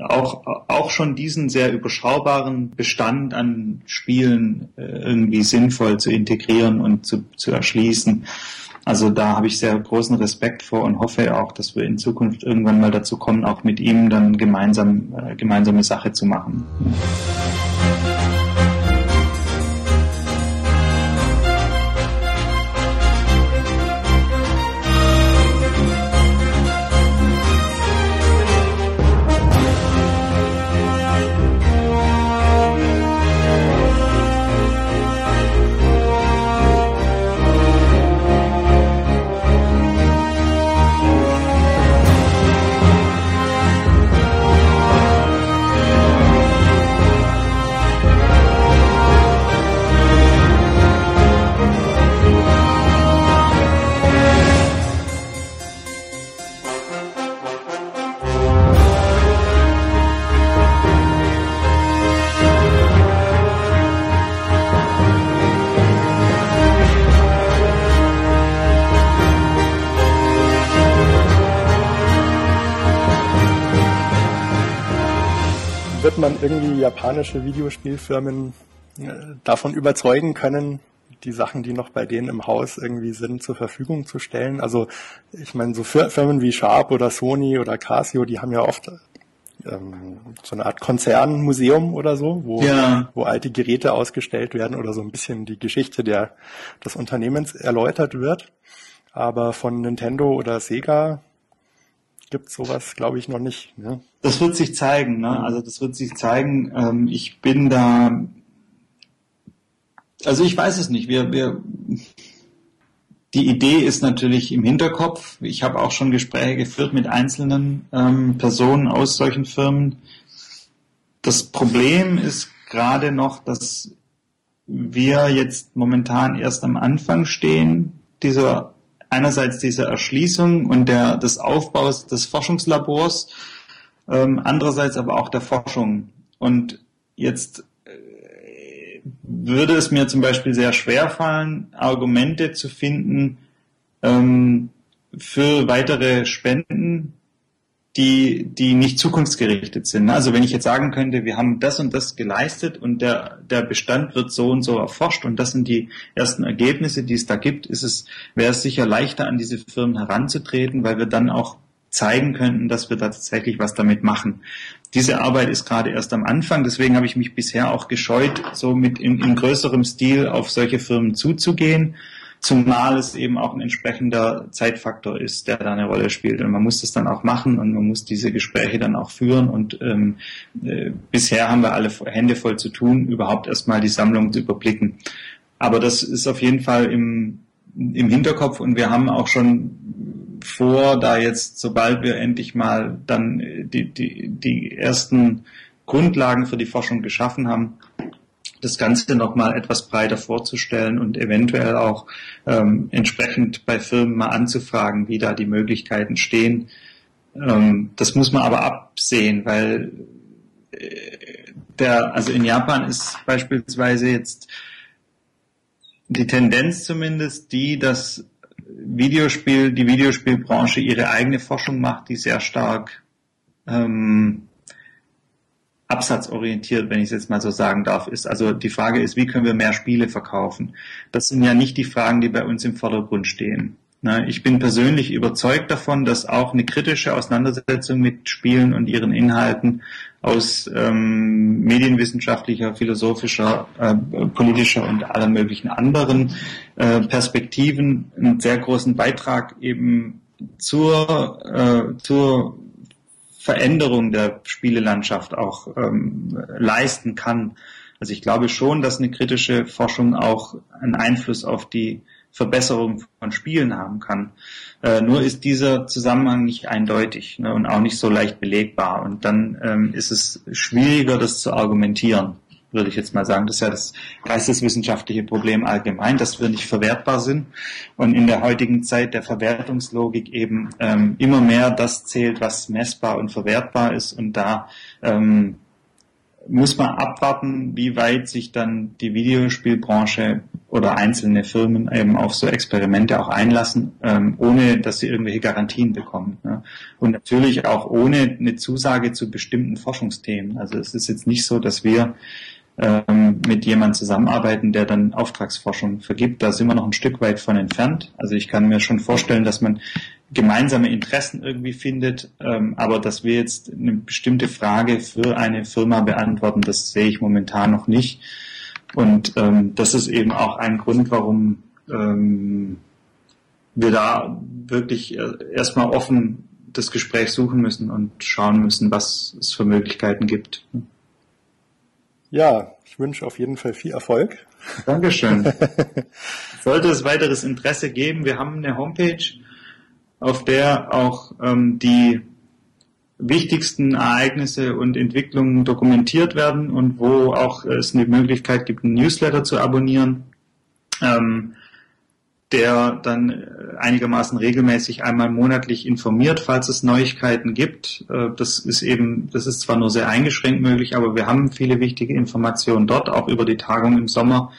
auch, auch schon diesen sehr überschaubaren Bestand an Spielen äh, irgendwie sinnvoll zu integrieren und zu, zu erschließen. Also da habe ich sehr großen Respekt vor und hoffe auch, dass wir in Zukunft irgendwann mal dazu kommen, auch mit ihm dann gemeinsam äh, gemeinsame Sache zu machen. wird japanische Videospielfirmen äh, davon überzeugen können, die Sachen, die noch bei denen im Haus irgendwie sind, zur Verfügung zu stellen. Also ich meine, so Firmen wie Sharp oder Sony oder Casio, die haben ja oft ähm, so eine Art Konzernmuseum oder so, wo, ja. wo alte Geräte ausgestellt werden oder so ein bisschen die Geschichte der, des Unternehmens erläutert wird. Aber von Nintendo oder Sega gibt sowas, glaube ich, noch nicht. Ne? Das wird sich zeigen. Ne? Also das wird sich zeigen. Ähm, ich bin da also ich weiß es nicht. Wir, wir, die Idee ist natürlich im Hinterkopf. Ich habe auch schon Gespräche geführt mit einzelnen ähm, Personen aus solchen Firmen. Das Problem ist gerade noch, dass wir jetzt momentan erst am Anfang stehen, dieser einerseits dieser Erschließung und der, des Aufbaus des Forschungslabors, ähm, andererseits aber auch der Forschung. Und jetzt würde es mir zum Beispiel sehr schwer fallen, Argumente zu finden ähm, für weitere Spenden, die, die nicht zukunftsgerichtet sind. Also wenn ich jetzt sagen könnte, wir haben das und das geleistet und der, der Bestand wird so und so erforscht und das sind die ersten Ergebnisse, die es da gibt, ist es, wäre es sicher leichter, an diese Firmen heranzutreten, weil wir dann auch zeigen könnten, dass wir tatsächlich was damit machen. Diese Arbeit ist gerade erst am Anfang, deswegen habe ich mich bisher auch gescheut, so mit in, in größerem Stil auf solche Firmen zuzugehen, zumal es eben auch ein entsprechender Zeitfaktor ist, der da eine Rolle spielt. Und man muss das dann auch machen und man muss diese Gespräche dann auch führen. Und ähm, äh, bisher haben wir alle Hände voll zu tun, überhaupt erstmal die Sammlung zu überblicken. Aber das ist auf jeden Fall im, im Hinterkopf und wir haben auch schon vor, da jetzt, sobald wir endlich mal dann die, die, die ersten Grundlagen für die Forschung geschaffen haben, das Ganze nochmal etwas breiter vorzustellen und eventuell auch ähm, entsprechend bei Firmen mal anzufragen, wie da die Möglichkeiten stehen. Ähm, das muss man aber absehen, weil äh, der, also in Japan ist beispielsweise jetzt die Tendenz zumindest die, dass Videospiel, die Videospielbranche ihre eigene Forschung macht, die sehr stark ähm, absatzorientiert, wenn ich es jetzt mal so sagen darf, ist. Also die Frage ist, wie können wir mehr Spiele verkaufen? Das sind ja nicht die Fragen, die bei uns im Vordergrund stehen. Ne, ich bin persönlich überzeugt davon, dass auch eine kritische Auseinandersetzung mit Spielen und ihren Inhalten aus ähm, medienwissenschaftlicher, philosophischer, äh, politischer und aller möglichen anderen äh, Perspektiven einen sehr großen Beitrag eben zur, äh, zur Veränderung der Spielelandschaft auch ähm, leisten kann. Also ich glaube schon, dass eine kritische Forschung auch einen Einfluss auf die Verbesserung von Spielen haben kann. Äh, nur ist dieser Zusammenhang nicht eindeutig ne, und auch nicht so leicht belegbar. Und dann ähm, ist es schwieriger, das zu argumentieren, würde ich jetzt mal sagen. Das ist ja das geisteswissenschaftliche Problem allgemein, dass wir nicht verwertbar sind. Und in der heutigen Zeit der Verwertungslogik eben ähm, immer mehr das zählt, was messbar und verwertbar ist. Und da ähm, muss man abwarten, wie weit sich dann die Videospielbranche oder einzelne Firmen eben auf so Experimente auch einlassen, ähm, ohne dass sie irgendwelche Garantien bekommen. Ne? Und natürlich auch ohne eine Zusage zu bestimmten Forschungsthemen. Also es ist jetzt nicht so, dass wir ähm, mit jemandem zusammenarbeiten, der dann Auftragsforschung vergibt. Da sind wir noch ein Stück weit von entfernt. Also ich kann mir schon vorstellen, dass man gemeinsame Interessen irgendwie findet, ähm, aber dass wir jetzt eine bestimmte Frage für eine Firma beantworten, das sehe ich momentan noch nicht. Und ähm, das ist eben auch ein Grund, warum ähm, wir da wirklich erstmal offen das Gespräch suchen müssen und schauen müssen, was es für Möglichkeiten gibt. Ja, ich wünsche auf jeden Fall viel Erfolg. Dankeschön. [laughs] Sollte es weiteres Interesse geben, wir haben eine Homepage, auf der auch ähm, die wichtigsten Ereignisse und Entwicklungen dokumentiert werden und wo auch es eine Möglichkeit gibt, einen Newsletter zu abonnieren. Ähm, der dann äh, einigermaßen regelmäßig einmal monatlich informiert, falls es Neuigkeiten gibt. Äh, das ist eben, das ist zwar nur sehr eingeschränkt möglich, aber wir haben viele wichtige Informationen dort, auch über die Tagung im Sommer.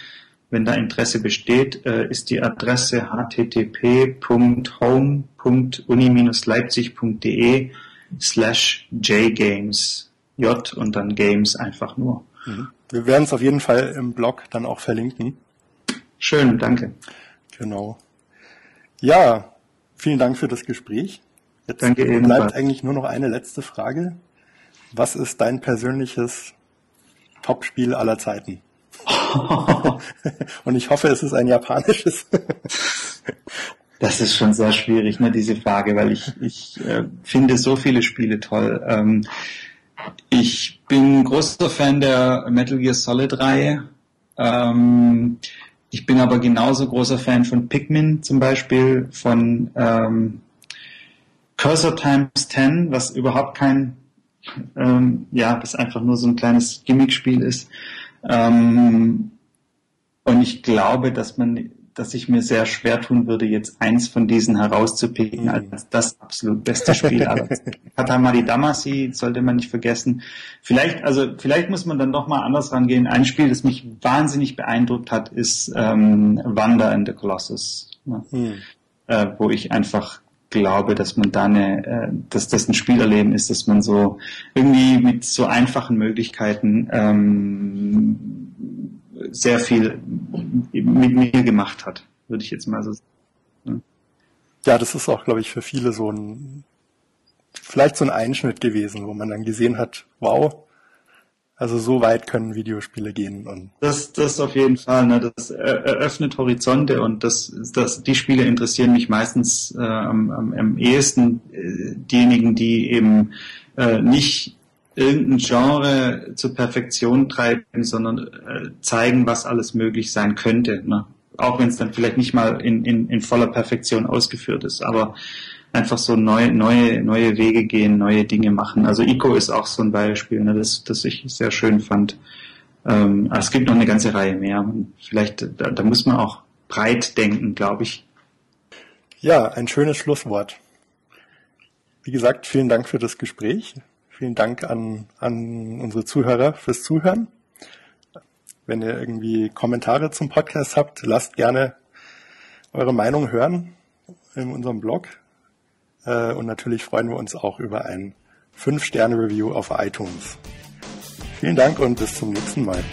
Wenn da Interesse besteht, äh, ist die Adresse http.home.uni-leipzig.de slash jgames. J und dann Games einfach nur. Mhm. Wir werden es auf jeden Fall im Blog dann auch verlinken. Schön, danke. Genau. Ja, vielen Dank für das Gespräch. Jetzt Danke bleibt ebenfalls. eigentlich nur noch eine letzte Frage. Was ist dein persönliches Top-Spiel aller Zeiten? [laughs] [laughs] Und ich hoffe, es ist ein japanisches. [laughs] das ist schon sehr schwierig, ne, diese Frage, weil ich, ich äh, finde so viele Spiele toll. Ähm, ich bin großer Fan der Metal Gear Solid Reihe. Ähm, ich bin aber genauso großer Fan von Pikmin zum Beispiel, von ähm, Cursor Times 10, was überhaupt kein, ähm, ja, was einfach nur so ein kleines Gimmickspiel ist. Ähm, und ich glaube, dass man dass ich mir sehr schwer tun würde, jetzt eins von diesen herauszupicken mhm. als das absolut beste Spiel aller [laughs] Katamari Damacy sollte man nicht vergessen. Vielleicht, also vielleicht muss man dann doch mal anders rangehen. Ein Spiel, das mich wahnsinnig beeindruckt hat, ist ähm, Wanda and the Colossus, ne? mhm. äh, wo ich einfach glaube, dass man da eine, äh, dass das ein Spielerleben ist, dass man so irgendwie mit so einfachen Möglichkeiten ähm, sehr viel mit mir gemacht hat, würde ich jetzt mal so sagen. Ja, das ist auch, glaube ich, für viele so ein, vielleicht so ein Einschnitt gewesen, wo man dann gesehen hat, wow, also so weit können Videospiele gehen. Und das, das auf jeden Fall. Ne? Das eröffnet Horizonte und das, das, die Spiele interessieren mich meistens äh, am, am, am ehesten äh, diejenigen, die eben äh, nicht irgendein Genre zur Perfektion treiben, sondern äh, zeigen, was alles möglich sein könnte. Ne? Auch wenn es dann vielleicht nicht mal in, in, in voller Perfektion ausgeführt ist, aber einfach so neue, neue, neue Wege gehen, neue Dinge machen. Also Ico ist auch so ein Beispiel, ne, das, das ich sehr schön fand. Ähm, es gibt noch eine ganze Reihe mehr. Vielleicht, da, da muss man auch breit denken, glaube ich. Ja, ein schönes Schlusswort. Wie gesagt, vielen Dank für das Gespräch. Vielen Dank an, an unsere Zuhörer fürs Zuhören. Wenn ihr irgendwie Kommentare zum Podcast habt, lasst gerne eure Meinung hören in unserem Blog. Äh, und natürlich freuen wir uns auch über ein 5-Sterne-Review auf iTunes. Vielen Dank und bis zum nächsten Mal.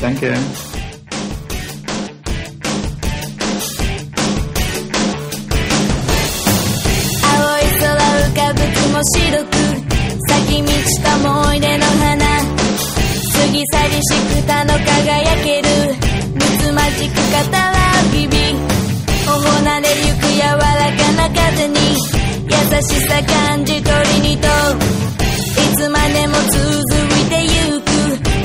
Danke. 咲き満ちた思い出の花。過ぎ去りしくたの輝ける。むつまじく語らう日々頬なれゆく柔らかな風に。優しさ感じ取りにといつまでも続いてゆく。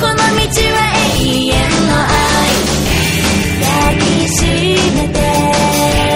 この道は永遠の愛。抱きしめて。